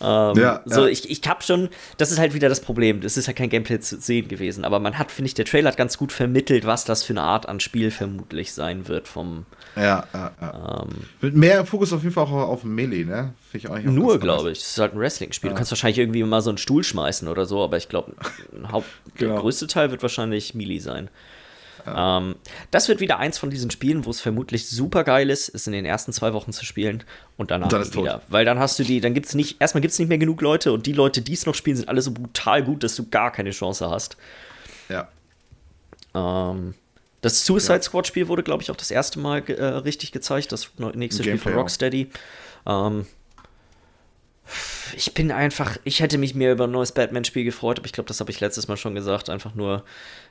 Ähm, ja, so, ja. ich, ich hab schon, das ist halt wieder das Problem. Das ist ja kein Gameplay zu sehen gewesen, aber man hat, finde ich, der Trailer hat ganz gut vermittelt, was das für eine Art an Spiel vermutlich sein wird vom. Ja, ja, ja. Ähm, Mit mehr Fokus auf jeden Fall auch auf Melee, ne? Ich auch nur, glaube ich. Es ist halt ein Wrestling-Spiel. Ja. Du kannst wahrscheinlich irgendwie mal so einen Stuhl schmeißen oder so, aber ich glaube, genau. der größte Teil wird wahrscheinlich Melee sein. Ähm, das wird wieder eins von diesen Spielen, wo es vermutlich super geil ist, es in den ersten zwei Wochen zu spielen und danach Und dann wieder. tot. Weil dann hast du die, dann gibt es nicht, erstmal gibt es nicht mehr genug Leute und die Leute, die es noch spielen, sind alle so brutal gut, dass du gar keine Chance hast. Ja. Ähm, das Suicide Ja. Squad Spiel wurde, glaube ich, auch das erste Mal äh, richtig gezeigt, das nächste Im Spiel von Gameplay. Rocksteady. Ähm, ich bin einfach, ich hätte mich mehr über ein neues Batman-Spiel gefreut, aber ich glaube, das habe ich letztes Mal schon gesagt, einfach nur,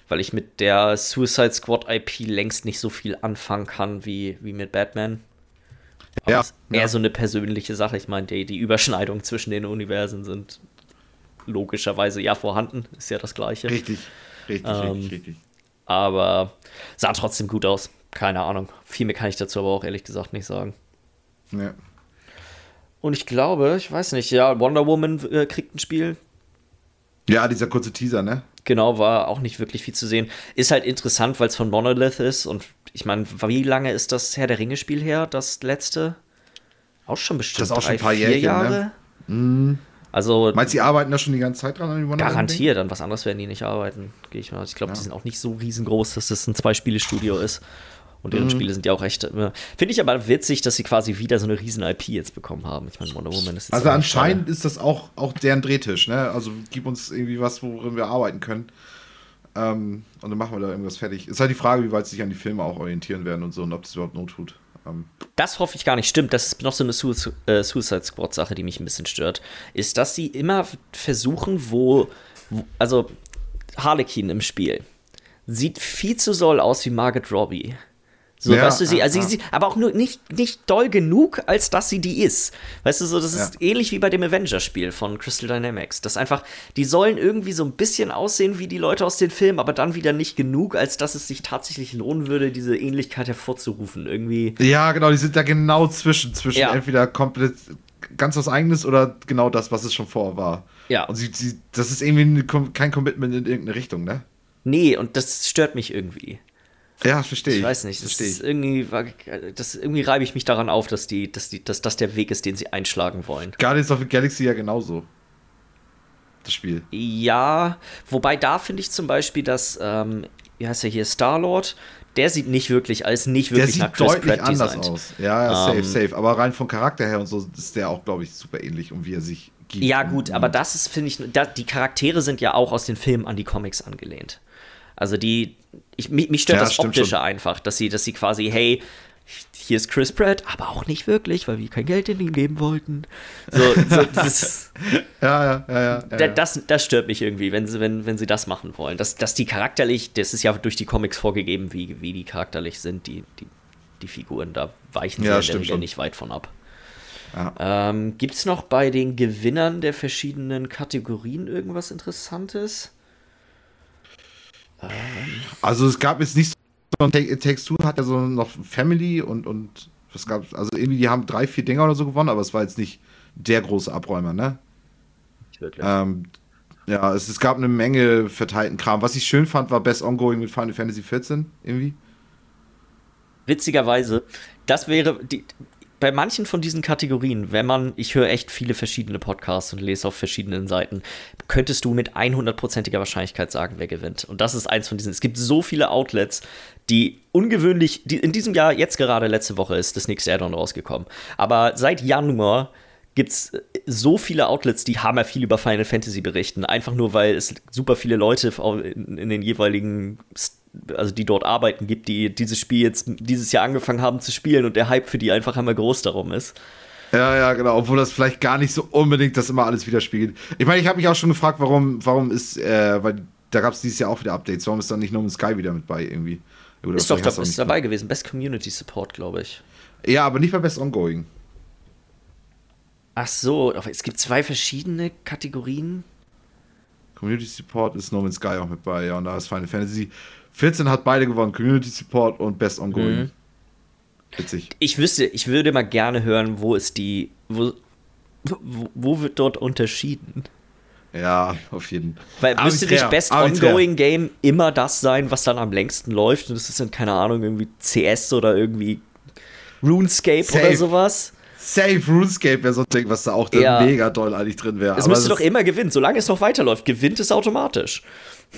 weil ich mit der Suicide Squad IP längst nicht so viel anfangen kann wie, wie mit Batman. Aber Ja, eher ja. so eine persönliche Sache. Ich meine, die, die Überschneidungen zwischen den Universen sind logischerweise ja vorhanden, ist ja das Gleiche. Richtig. Richtig, Ähm, richtig, richtig. Aber sah trotzdem gut aus. Keine Ahnung. Viel mehr kann ich dazu aber auch ehrlich gesagt nicht sagen. Ja. Und ich glaube, ich weiß nicht, ja, Wonder Woman äh, kriegt ein Spiel. ja, dieser kurze Teaser, ne? Genau, war auch nicht wirklich viel zu sehen. Ist halt interessant, weil es von Monolith ist. Und ich meine, wie lange ist das Herr der Ringe-Spiel her, das letzte? Auch schon bestimmt Das ist auch schon drei, ein paar vier Jährchen, Jahre. ne? Also Meinst du, die arbeiten da schon die ganze Zeit dran an die garantiert, an was anderes werden die nicht arbeiten, gehe ich mal. Ich glaube, die Ja. sind auch nicht so riesengroß, dass das ein Zwei-Spiele-Studio ist. Und Mhm. deren Spiele sind ja auch recht. äh, Finde ich aber witzig, dass sie quasi wieder so eine riesen IP jetzt bekommen haben. Ich meine, Wonder Woman ist jetzt Also anscheinend ist das auch, auch deren Drehtisch, ne? Also gib uns irgendwie was, worin wir arbeiten können. Ähm, und dann machen wir da irgendwas fertig. Ist halt die Frage, wie weit sie sich an die Filme auch orientieren werden und so und ob das überhaupt Not tut. Ähm, Das hoffe ich gar nicht. Stimmt, das ist noch so eine Su äh, Suicide Squad-Sache, die mich ein bisschen stört. Ist, dass sie immer versuchen, wo, wo. Also, Harlequin im Spiel sieht viel zu soll aus wie Margaret Robbie. So, Ja, weißt du, sie, also ja. sie, aber auch nur nicht, nicht doll genug, als dass sie die ist. Weißt du, so, das ist Ja. ähnlich wie bei dem Avengers-Spiel von Crystal Dynamics. Das einfach, die sollen irgendwie so ein bisschen aussehen wie die Leute aus den Filmen, aber dann wieder nicht genug, als dass es sich tatsächlich lohnen würde, diese Ähnlichkeit hervorzurufen. Irgendwie. ja, genau, die sind da genau zwischen. Zwischen entweder komplett ganz was Eigenes oder genau das, was es schon vorher war. Ja. Und sie, sie, das ist irgendwie kein Commitment in irgendeine Richtung, ne? Nee, und das stört mich irgendwie. Ja, verstehe ich. Ich weiß nicht, das ist irgendwie, das irgendwie reibe ich mich daran auf, dass die, dass die, dass das der Weg ist, den sie einschlagen wollen. Guardians of the Galaxy ja genauso. Das Spiel. Ja, wobei da finde ich zum Beispiel, dass, ähm, wie heißt er hier, Star-Lord, der sieht nicht wirklich, als nicht Der wirklich sieht nach Chris deutlich Pratt anders designt. aus. Ja, ja, safe, Ähm, safe. Aber rein vom Charakter her und so ist der auch, glaube ich, super ähnlich und wie er sich gibt. Ja, gut, aber das ist, finde ich, da, die Charaktere sind ja auch aus den Filmen an die Comics angelehnt. Also die, ich, mich, mich stört Ja, das Optische schon. einfach, dass sie, dass sie quasi, hey, hier ist Chris Pratt, aber auch nicht wirklich, weil wir kein Geld in ihn geben wollten. So, so das, Ja, ja, ja, ja. ja, da, ja. das, das stört mich irgendwie, wenn sie, wenn, wenn sie das machen wollen. Dass, dass die charakterlich, das ist ja durch die Comics vorgegeben, wie, wie die charakterlich sind, die, die, die Figuren, da weichen sie Ja, in der Regel nicht weit von ab. Ja. Ähm, Gibt es noch bei den Gewinnern der verschiedenen Kategorien irgendwas Interessantes? Also es gab jetzt nicht so ein Takes Two hat ja so noch Family und, und was gab's? Also irgendwie, die haben drei, vier Dinger oder so gewonnen, aber es war jetzt nicht der große Abräumer, ne? Nicht wirklich. Ähm, ja, es, es gab eine Menge verteilten Kram. Was ich schön fand, war Best Ongoing mit Final Fantasy 14 irgendwie. Witzigerweise, das wäre die, bei manchen von diesen Kategorien, wenn man, ich höre echt viele verschiedene Podcasts und lese auf verschiedenen Seiten, könntest du mit 100%iger Wahrscheinlichkeit sagen, wer gewinnt. Und das ist eins von diesen. Es gibt so viele Outlets, die ungewöhnlich, die in diesem Jahr, jetzt gerade letzte Woche ist das nächste Add-on rausgekommen. Aber seit Januar gibt es so viele Outlets, die hammer viel über Final Fantasy berichten. Einfach nur, weil es super viele Leute in, in den jeweiligen, also die dort arbeiten, gibt, die dieses Spiel jetzt dieses Jahr angefangen haben zu spielen und der Hype für die einfach einmal groß darum ist. Ja, ja, genau. Obwohl das vielleicht gar nicht so unbedingt das immer alles widerspiegelt. Ich meine, ich habe mich auch schon gefragt, warum, warum ist, äh, weil da gab es dieses Jahr auch wieder Updates. Warum ist dann nicht No Man's Sky wieder mit bei irgendwie? Oder ist doch, auch ist dabei gewesen. Best Community Support, glaube ich. Ja, aber nicht bei Best Ongoing. Ach so, es gibt zwei verschiedene Kategorien. Community Support ist No Man's Sky auch mit bei, ja, und da ist Final Fantasy 14 hat beide gewonnen, Community Support und Best Ongoing. Mhm. Witzig. Ich wüsste, ich würde mal gerne hören, wo ist die, wo, wo, wo wird dort unterschieden? Ja, auf jeden Weil müsste nicht Best arbiträr. Ongoing Game immer das sein, was dann am längsten läuft? Und das ist dann, keine Ahnung, irgendwie CS oder irgendwie RuneScape Safe. oder sowas? Safe RuneScape wäre so ein Ding, was da auch Ja. mega doll eigentlich drin wäre. Es Aber müsste doch immer gewinnen. Solange es noch weiterläuft, gewinnt es automatisch.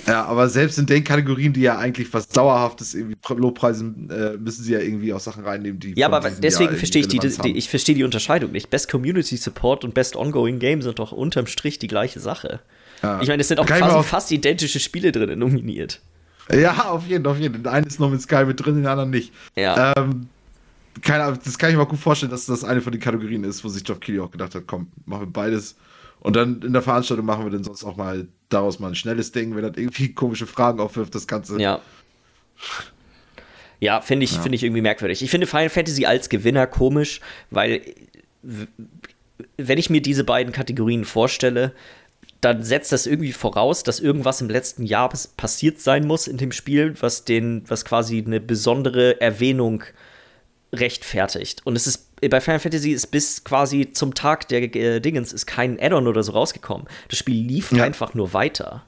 Ja, aber selbst in den Kategorien, die ja eigentlich was Dauerhaftes irgendwie Lobpreisen, äh, müssen sie ja irgendwie auch Sachen reinnehmen, die. Ja, aber deswegen verstehe ich die, die, ich verstehe die Unterscheidung nicht. Best Community Support und Best Ongoing Game sind doch unterm Strich die gleiche Sache. Ja. Ich meine, es sind auch auch- fast identische Spiele drin nominiert. Ja, auf jeden, auf jeden. Der eine ist noch mit Sky mit drin, den anderen nicht. Ja. Ähm, keine Ahnung, das kann ich mir gut vorstellen, dass das eine von den Kategorien ist, wo sich Geoff Keighley auch gedacht hat, komm, machen wir beides. Und dann in der Veranstaltung machen wir dann sonst auch mal daraus mal ein schnelles Ding, wenn das irgendwie komische Fragen aufwirft, das Ganze. Ja. Ja, finde ich, finde ich irgendwie merkwürdig. Ich finde Final Fantasy als Gewinner komisch, weil wenn ich mir diese beiden Kategorien vorstelle, dann setzt das irgendwie voraus, dass irgendwas im letzten Jahr pas- passiert sein muss in dem Spiel, was den, was quasi eine besondere Erwähnung rechtfertigt. Und es ist bei Final Fantasy ist bis quasi zum Tag der äh, Dingens ist kein Add-on oder so rausgekommen. Das Spiel lief Ja. einfach nur weiter.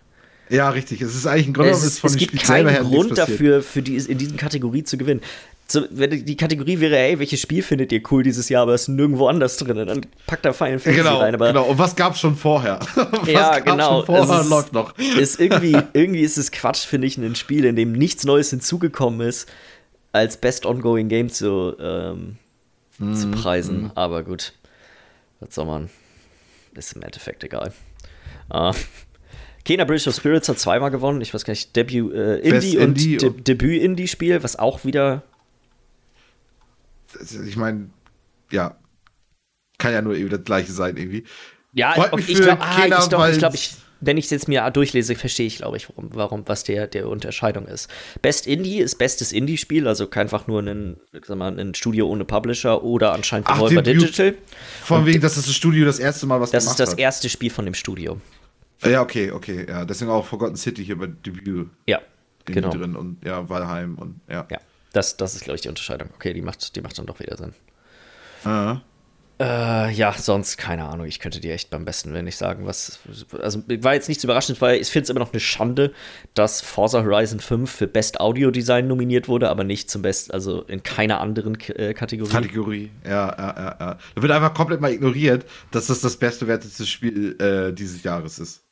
Ja, richtig. Es ist eigentlich ein Grunde Es, ist, ist von es gibt Spiel keinen Grund dafür, für die, in diesen Kategorie zu gewinnen. So, wenn die Kategorie wäre, ey, welches Spiel findet ihr cool dieses Jahr, aber es ist nirgendwo anders drin, dann packt da Final Fantasy Genau, rein. Aber genau. Und was gab's schon vorher? was ja, genau. Schon vorher Es ist, läuft noch. Ist irgendwie, irgendwie ist es Quatsch, finde ich, in ein Spiel, in dem nichts Neues hinzugekommen ist, als Best Ongoing Game zu, ähm, Mhm, zu preisen. Aber gut, was soll man? Ist im Endeffekt egal. Äh, Kena Bridge of Spirits hat zweimal gewonnen. Ich weiß gar nicht, Debut äh, Indie und Indie De Debüt-Indie-Spiel, was auch wieder Ich meine, ja. Kann ja nur eben das gleiche sein, irgendwie. Ja, Freut mich ich glaube, ah, ich, weil- ich, glaub, ich, wenn ich es jetzt mir durchlese, verstehe ich, glaube ich, warum, warum, was der, der Unterscheidung ist. Best Indie ist bestes Indie-Spiel, also einfach nur ein, sag mal, ein Studio ohne Publisher oder anscheinend Ach, Devolver. Digital. Von wegen, dass das Studio das erste Mal was Das ist gemacht das hat. erste Spiel von dem Studio. Ja, okay, okay. Ja, deswegen auch Forgotten City hier bei Debüt Ja, genau. drin und ja, Valheim und ja. Ja, das, das ist, glaube ich, die Unterscheidung. Okay, die macht, die macht dann doch wieder Sinn. Ah. Äh, ja, sonst keine Ahnung. Ich könnte dir echt beim besten Willen nicht sagen, was. Also war jetzt nichts überraschend, weil ich finde es immer noch eine Schande, dass Forza Horizon 5 für Best Audio Design nominiert wurde, aber nicht zum Best, also in keiner anderen äh, Kategorie. Kategorie. Ja, ja, ja, ja. Da wird einfach komplett mal ignoriert, dass das das bestbewertete Spiel äh, dieses Jahres ist.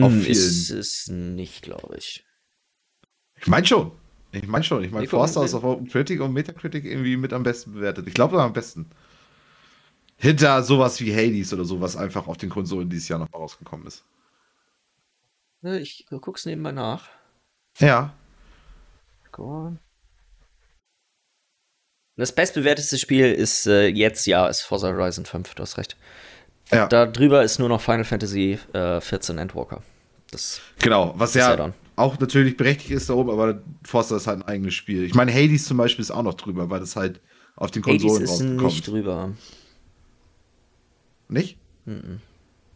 Auf vielen. ist es nicht, glaube ich. Ich meine schon. Ich meine schon. Ich meine, Forster ist auf Open Critic und Metacritic irgendwie mit am besten bewertet. Ich glaube, am besten. Hinter sowas wie Hades oder sowas einfach auf den Konsolen dieses Jahr noch rausgekommen ist. Äh, Ich guck's nebenbei nach. Ja. Go on. Das bestbewerteste Spiel ist äh, jetzt, ja, ist Forza Horizon 5, du hast recht. Ja, Da drüber ist nur noch Final Fantasy äh, 14 Endwalker. Das genau. Was ja Add-on. auch natürlich berechtigt ist da oben, aber Forster ist halt ein eigenes Spiel. Ich meine, Hades zum Beispiel ist auch noch drüber, weil das halt auf den Hades Konsolen ist rauskommt. nicht drüber. Nicht?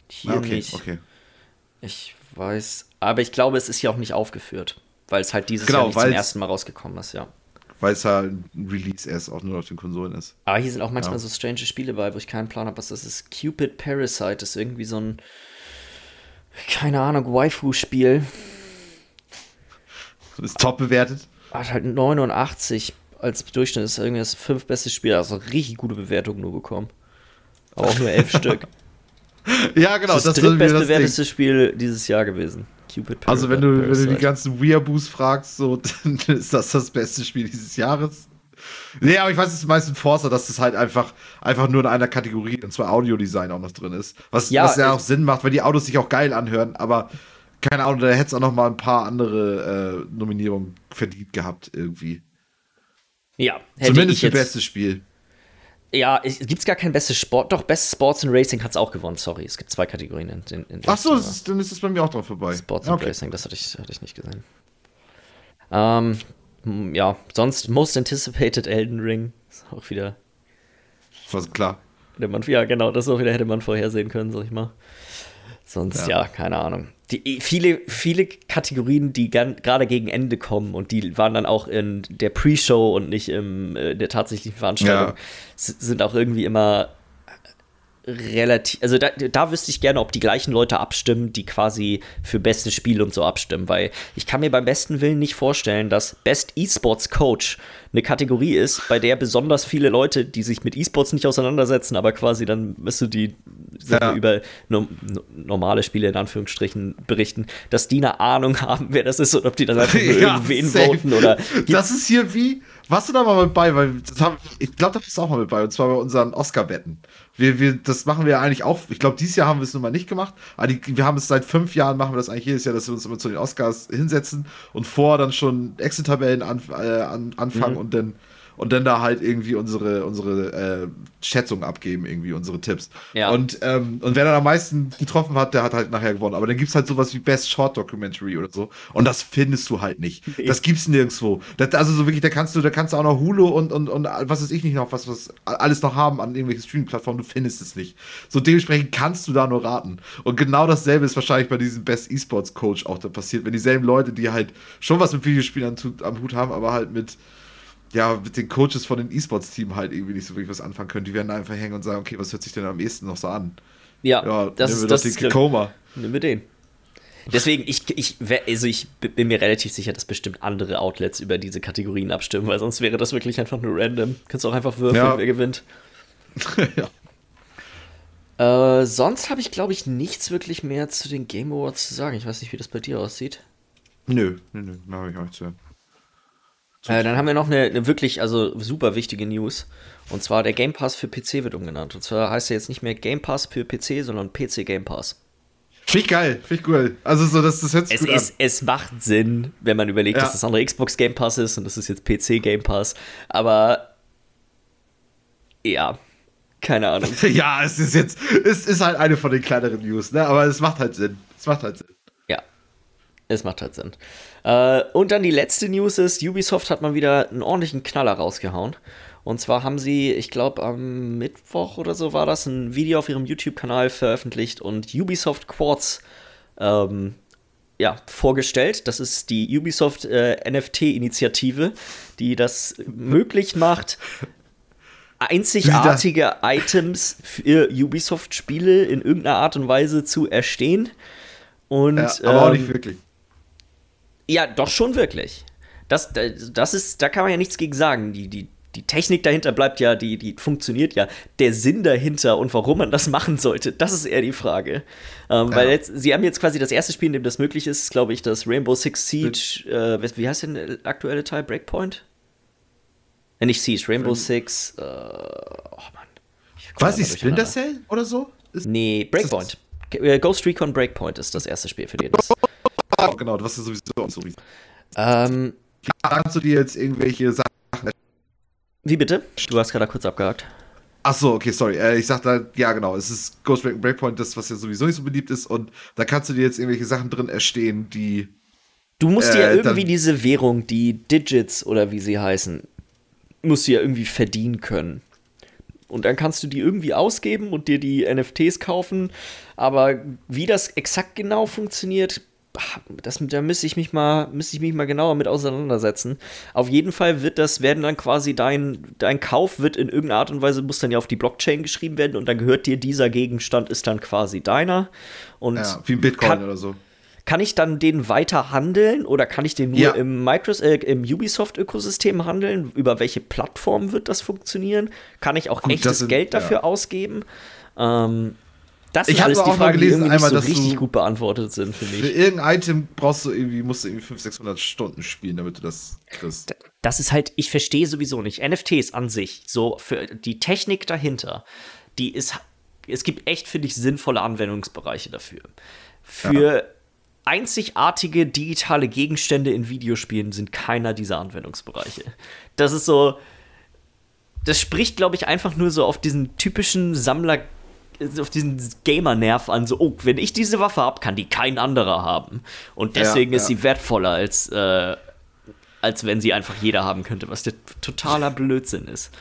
Hier Ah, okay, nicht. okay. Ich weiß, aber ich glaube, es ist hier auch nicht aufgeführt, weil es halt dieses Genau, Jahr nicht zum ersten Mal rausgekommen ist, ja. Weil es ja ein Release erst auch nur auf den Konsolen ist. Aber hier sind auch manchmal Ja. so strange Spiele bei, wo ich keinen Plan habe, was das ist. Cupid Parasite ist irgendwie so ein, keine Ahnung, Waifu-Spiel. Ist top bewertet. Hat halt 89 als Durchschnitt, ist irgendwie das fünf beste Spiel. Also richtig gute Bewertungen nur bekommen. Aber auch nur elf Stück. Ja, genau. das ist das das drittbestbewerteste Spiel dieses Jahr gewesen. Cupid Par- Also wenn du, wenn du die Parasite. ganzen Weeaboos fragst, so, dann ist das das beste Spiel dieses Jahres. Nee, aber ich weiß, es ist meistens Forza, dass das halt einfach, einfach nur in einer Kategorie, und zwar Audiodesign auch noch drin ist. Was Ja, was ja äh, auch Sinn macht, weil die Autos sich auch geil anhören, aber keine Ahnung, da hätte es auch noch mal ein paar andere äh, Nominierungen verdient gehabt, irgendwie. Ja, hätte Zumindest ich für jetzt, bestes Spiel. Ja, es gibt gar kein bestes Sport. Doch, Best Sports and Racing hat es auch gewonnen. Sorry, es gibt zwei Kategorien. In, in, in Ach so, ist, dann ist das bei mir auch drauf vorbei. Sports and Racing, das hatte ich, hatte ich nicht gesehen. Ähm, hm, ja, sonst Most Anticipated Elden Ring. Ist auch wieder, War so klar. hätte man, ja genau, das auch wieder hätte man vorhersehen können, sag ich mal. Sonst, ja, Ja. keine Ahnung. Die, viele, viele Kategorien, die gerade gegen Ende kommen und die waren dann auch in der Pre-Show und nicht im, äh, der tatsächlichen Veranstaltung, Ja. sind auch irgendwie immer relativ, also da, da wüsste ich gerne, ob die gleichen Leute abstimmen, die quasi für bestes Spiel und so abstimmen, weil ich kann mir beim besten Willen nicht vorstellen, dass Best Esports Coach eine Kategorie ist, bei der besonders viele Leute, die sich mit E-Sports nicht auseinandersetzen, aber quasi dann, weißt du, die ja. über no, no, normale Spiele in Anführungsstrichen berichten, dass die eine Ahnung haben, wer das ist und ob die dann einfach nur ja, irgendwen safe. voten oder. Das ist hier wie, warst du da mal mit bei, weil haben, ich glaube, da bist du auch mal mit bei, und zwar bei unseren Oscar-Wetten. Wir, wir, das machen wir eigentlich auch. Ich glaube, dieses Jahr haben wir es nun mal nicht gemacht. Aber die, wir haben es seit fünf Jahren, machen wir das eigentlich jedes Jahr, dass wir uns immer zu den Oscars hinsetzen und vor dann schon Excel-Tabellen an, äh, an, anfangen mhm. und dann und dann da halt irgendwie unsere, unsere äh, Schätzung abgeben, irgendwie unsere Tipps. Ja. Und, ähm, und wer dann am meisten getroffen hat, der hat halt nachher gewonnen. Aber dann gibt es halt sowas wie Best Short Documentary oder so. Und das findest du halt nicht. Nee. Das gibt's nirgendwo. Das, also so wirklich, da kannst du, da kannst du auch noch Hulu und, und, und was weiß ich nicht noch, was, was alles noch haben an irgendwelchen Streaming-Plattformen, du findest es nicht. So dementsprechend kannst du da nur raten. Und genau dasselbe ist wahrscheinlich bei diesem Best Esports Coach auch da passiert, wenn dieselben Leute, die halt schon was mit Videospielen am, am Hut haben, aber halt mit ja, mit den Coaches von den E-Sports-Team halt irgendwie nicht so wirklich was anfangen können. Die werden einfach hängen und sagen, okay, was hört sich denn am ehesten noch so an? Ja, ja das ist das. Den Koma. Nimm mir den. Deswegen, ich, ich, also ich bin mir relativ sicher, dass bestimmt andere Outlets über diese Kategorien abstimmen, weil sonst wäre das wirklich einfach nur random. Kannst auch einfach würfeln, ja. wer gewinnt. ja. Äh, sonst habe ich, glaube ich, nichts wirklich mehr zu den Game Awards zu sagen. Ich weiß nicht, wie das bei dir aussieht. Nö, nö, nö, da habe ich auch nichts zu sagen. Äh, dann haben wir noch eine, eine, wirklich, also super wichtige News. Und zwar der Game Pass für PC wird umgenannt. Und zwar heißt er jetzt nicht mehr Game Pass für PC, sondern PC Game Pass. Finde ich geil, finde ich cool. Also so, das, das hört sich es gut ist, an. Es macht Sinn, wenn man überlegt, ja. dass das andere Xbox Game Pass ist und das ist jetzt PC Game Pass. Aber ja, keine Ahnung. ja, es ist jetzt, es ist halt eine von den kleineren News, ne? Aber es macht halt Sinn. Es macht halt Sinn. Ja, es macht halt Sinn. Äh, und dann die letzte News ist, Ubisoft hat mal wieder einen ordentlichen Knaller rausgehauen. Und zwar haben sie, ich glaube, am Mittwoch oder so war das, ein Video auf ihrem YouTube-Kanal veröffentlicht und Ubisoft Quartz ähm, ja, vorgestellt. Das ist die Ubisoft äh, NFT-Initiative, die das möglich macht, einzigartige Items für Ubisoft-Spiele in irgendeiner Art und Weise zu erstehen. Und, ja, aber ähm, auch nicht wirklich. Ja, doch schon wirklich. Das, das ist, da kann man ja nichts gegen sagen. Die, die, die Technik dahinter bleibt ja, die, die funktioniert ja. Der Sinn dahinter und warum man das machen sollte, das ist eher die Frage. Ähm, ja. Weil jetzt, sie haben jetzt quasi das erste Spiel, in dem das möglich ist, glaube ich, das Rainbow Six Siege, äh, wie heißt denn der aktuelle Teil? Breakpoint? Äh, nicht Siege, Rainbow Six, äh, oh Mann. Ich, Splinter Cell oder so? Ist, nee, Breakpoint. Äh, Ghost Recon Breakpoint ist das erste Spiel, für den das Ah, genau, was ist sowieso so ähm, Kannst du dir jetzt irgendwelche Sachen. Wie bitte? Du hast gerade kurz abgehakt. Ach so, okay, sorry. Äh, ich sagte, ja, genau. Es ist Ghost Recon Breakpoint, das, was ja sowieso nicht so beliebt ist. Und da kannst du dir jetzt irgendwelche Sachen drin erstehen, die. Du musst dir ja äh, irgendwie diese Währung, die Digits oder wie sie heißen, musst du ja irgendwie verdienen können. Und dann kannst du die irgendwie ausgeben und dir die NFTs kaufen. Aber wie das exakt genau funktioniert, das, da müsste ich mich mal, müsste ich mich mal genauer mit auseinandersetzen. Auf jeden Fall wird das, werden dann quasi dein, dein Kauf wird in irgendeiner Art und Weise, muss dann ja auf die Blockchain geschrieben werden und dann gehört dir dieser Gegenstand, ist dann quasi deiner. Und ja, wie Bitcoin kann, oder so. Kann ich dann den weiter handeln oder kann ich den nur ja. im, Microsoft, äh, im Ubisoft-Ökosystem handeln? Über welche Plattform wird das funktionieren? Kann ich auch Gut, echtes sind, Geld dafür ja. ausgeben? Ähm, das ich alles die Fragen, gelesen, die einmal, so richtig gut beantwortet sind, finde ich. Für irgendein Item brauchst du irgendwie, musst du irgendwie 500, 600 Stunden spielen, damit du das kriegst. Das ist halt, ich verstehe sowieso nicht. NFTs an sich, so für die Technik dahinter, die ist, es gibt echt, finde ich, sinnvolle Anwendungsbereiche dafür. Für ja. einzigartige digitale Gegenstände in Videospielen sind keiner dieser Anwendungsbereiche. Das ist so, das spricht, glaube ich, einfach nur so auf diesen typischen Sammler- auf diesen Gamer-Nerv an, so, oh, wenn ich diese Waffe habe, kann die kein anderer haben. Und deswegen ja, ist sie wertvoller, als, äh, als wenn sie einfach jeder haben könnte, was der totaler Blödsinn ist.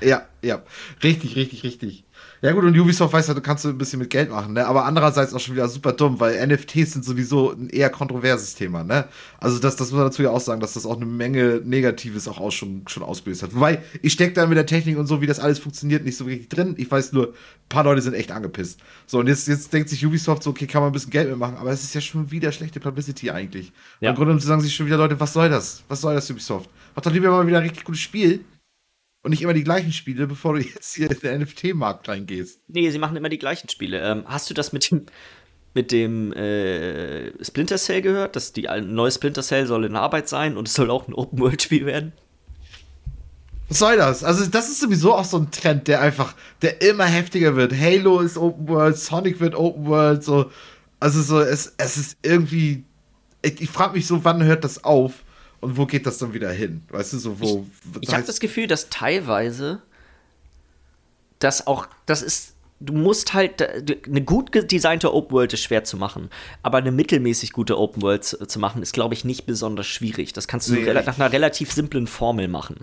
Ja, ja. Richtig, richtig, richtig. Ja gut, und Ubisoft weiß ja, du kannst ein bisschen mit Geld machen, ne? Aber andererseits auch schon wieder super dumm, weil NFTs sind sowieso ein eher kontroverses Thema, ne? Also das, das muss man dazu ja auch sagen, dass das auch eine Menge Negatives auch, auch schon, schon ausgelöst hat. Wobei, ich stecke da mit der Technik und so, wie das alles funktioniert, nicht so richtig drin. Ich weiß nur, ein paar Leute sind echt angepisst. So, und jetzt, jetzt denkt sich Ubisoft so, okay, kann man ein bisschen Geld mitmachen, aber es ist ja schon wieder schlechte Publicity eigentlich. Ja. Im Grunde sagen sich schon wieder Leute, was soll das? Was soll das, Ubisoft? Mach doch lieber mal wieder ein richtig gutes Spiel und nicht immer die gleichen Spiele, bevor du jetzt hier in den NFT-Markt reingehst. Nee, sie machen immer die gleichen Spiele. Ähm, hast du das mit dem, mit dem äh, Splinter Cell gehört? Dass die ein neues Splinter Cell soll in Arbeit sein und es soll auch ein Open-World-Spiel werden? Was soll das? Also, das ist sowieso auch so ein Trend, der einfach, der immer heftiger wird. Halo ist Open World, Sonic wird Open World, so. Also, so, es, es ist irgendwie. Ich, ich frage mich so, wann hört das auf? Und wo geht das dann wieder hin? Weißt du, so wo. Ich, ich habe das Gefühl, dass teilweise das auch, das ist, du musst halt, eine gut designte Open World ist schwer zu machen, aber eine mittelmäßig gute Open World zu, zu machen, ist, glaube ich, nicht besonders schwierig. Das kannst du nee, nach einer relativ simplen Formel machen.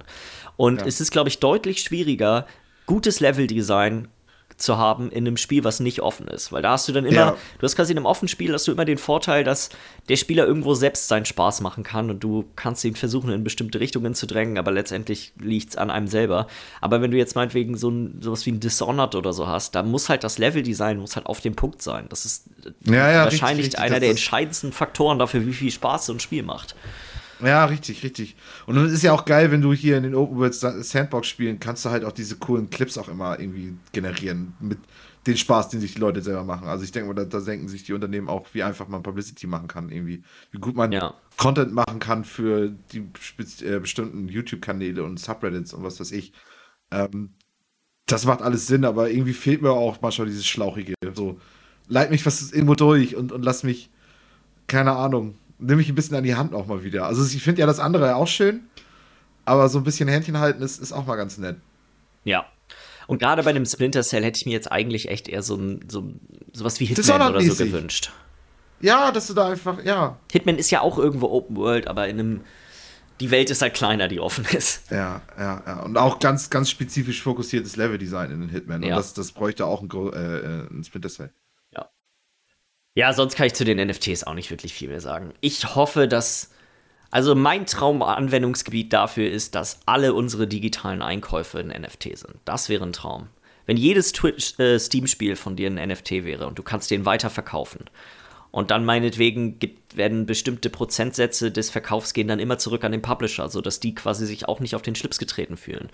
Und ja. es ist, glaube ich, deutlich schwieriger, gutes Leveldesign zu haben in einem Spiel, was nicht offen ist. Weil da hast du dann immer, ja. du hast quasi in einem offenen Spiel, hast du immer den Vorteil, dass der Spieler irgendwo selbst seinen Spaß machen kann und du kannst ihn versuchen, in bestimmte Richtungen zu drängen, aber letztendlich liegt es an einem selber. Aber wenn du jetzt meinetwegen so ein, sowas wie ein Dishonored oder so hast, da muss halt das Leveldesign muss halt auf dem Punkt sein. Das ist ja, ja, wahrscheinlich richtig, richtig. einer der entscheidendsten Faktoren dafür, wie viel Spaß so ein Spiel macht. Ja, richtig, richtig. Und es ist ja auch geil, wenn du hier in den Open World Sandbox spielen, kannst du halt auch diese coolen Clips auch immer irgendwie generieren mit den Spaß, den sich die Leute selber machen. Also ich denke mal, da, da denken sich die Unternehmen auch, wie einfach man Publicity machen kann, irgendwie. Wie gut man ja. Content machen kann für die äh, bestimmten YouTube-Kanäle und Subreddits und was weiß ich. Ähm, das macht alles Sinn, aber irgendwie fehlt mir auch manchmal dieses Schlauchige. So, leit mich was irgendwo durch und, und lass mich, keine Ahnung, nimm mich ein bisschen an die Hand auch mal wieder. Also ich finde ja das andere auch schön, aber so ein bisschen Händchen halten ist, ist auch mal ganz nett. Ja. Und gerade bei dem Splinter Cell hätte ich mir jetzt eigentlich echt eher so, so sowas wie Hitman oder so gewünscht. Ja, dass du da einfach, ja. Hitman ist ja auch irgendwo Open World, aber in einem die Welt ist halt kleiner, die offen ist. Ja, ja, ja. Und auch ganz, ganz spezifisch fokussiertes Leveldesign in den Hitman. Ja. Und das, das bräuchte auch ein, äh, äh, ein Splinter Cell. Ja, sonst kann ich zu den NFTs auch nicht wirklich viel mehr sagen. Ich hoffe, dass. Also mein Traumanwendungsgebiet dafür ist, dass alle unsere digitalen Einkäufe ein NFT sind. Das wäre ein Traum. Wenn jedes äh, Steam-Spiel von dir ein NFT wäre und du kannst den weiterverkaufen. Und dann meinetwegen gibt, werden bestimmte Prozentsätze des Verkaufs gehen dann immer zurück an den Publisher, sodass die quasi sich auch nicht auf den Schlips getreten fühlen.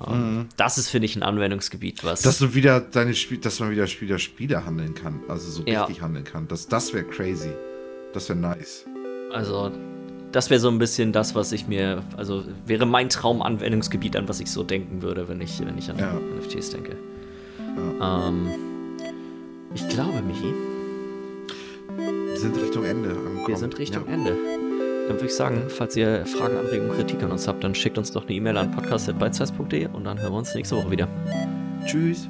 Mhm. Das ist, finde ich, ein Anwendungsgebiet, was. Dass du wieder deine Spiel, dass man wieder Spieler Spiele handeln kann, also so ja. richtig handeln kann. Das, das wäre crazy. Das wäre nice. Also, das wäre so ein bisschen das, was ich mir, also wäre mein Traumanwendungsgebiet, an was ich so denken würde, wenn ich, wenn ich an ja. NFTs denke. Ja. Ähm, ich glaube, Michi. Wir sind Richtung Ende angekommen. Wir sind Richtung. Ende. Dann würde ich sagen, falls ihr Fragen, Anregungen, Kritik an uns habt, dann schickt uns doch eine E-Mail an podcast.beizeiss.de und dann hören wir uns nächste Woche wieder. Tschüss.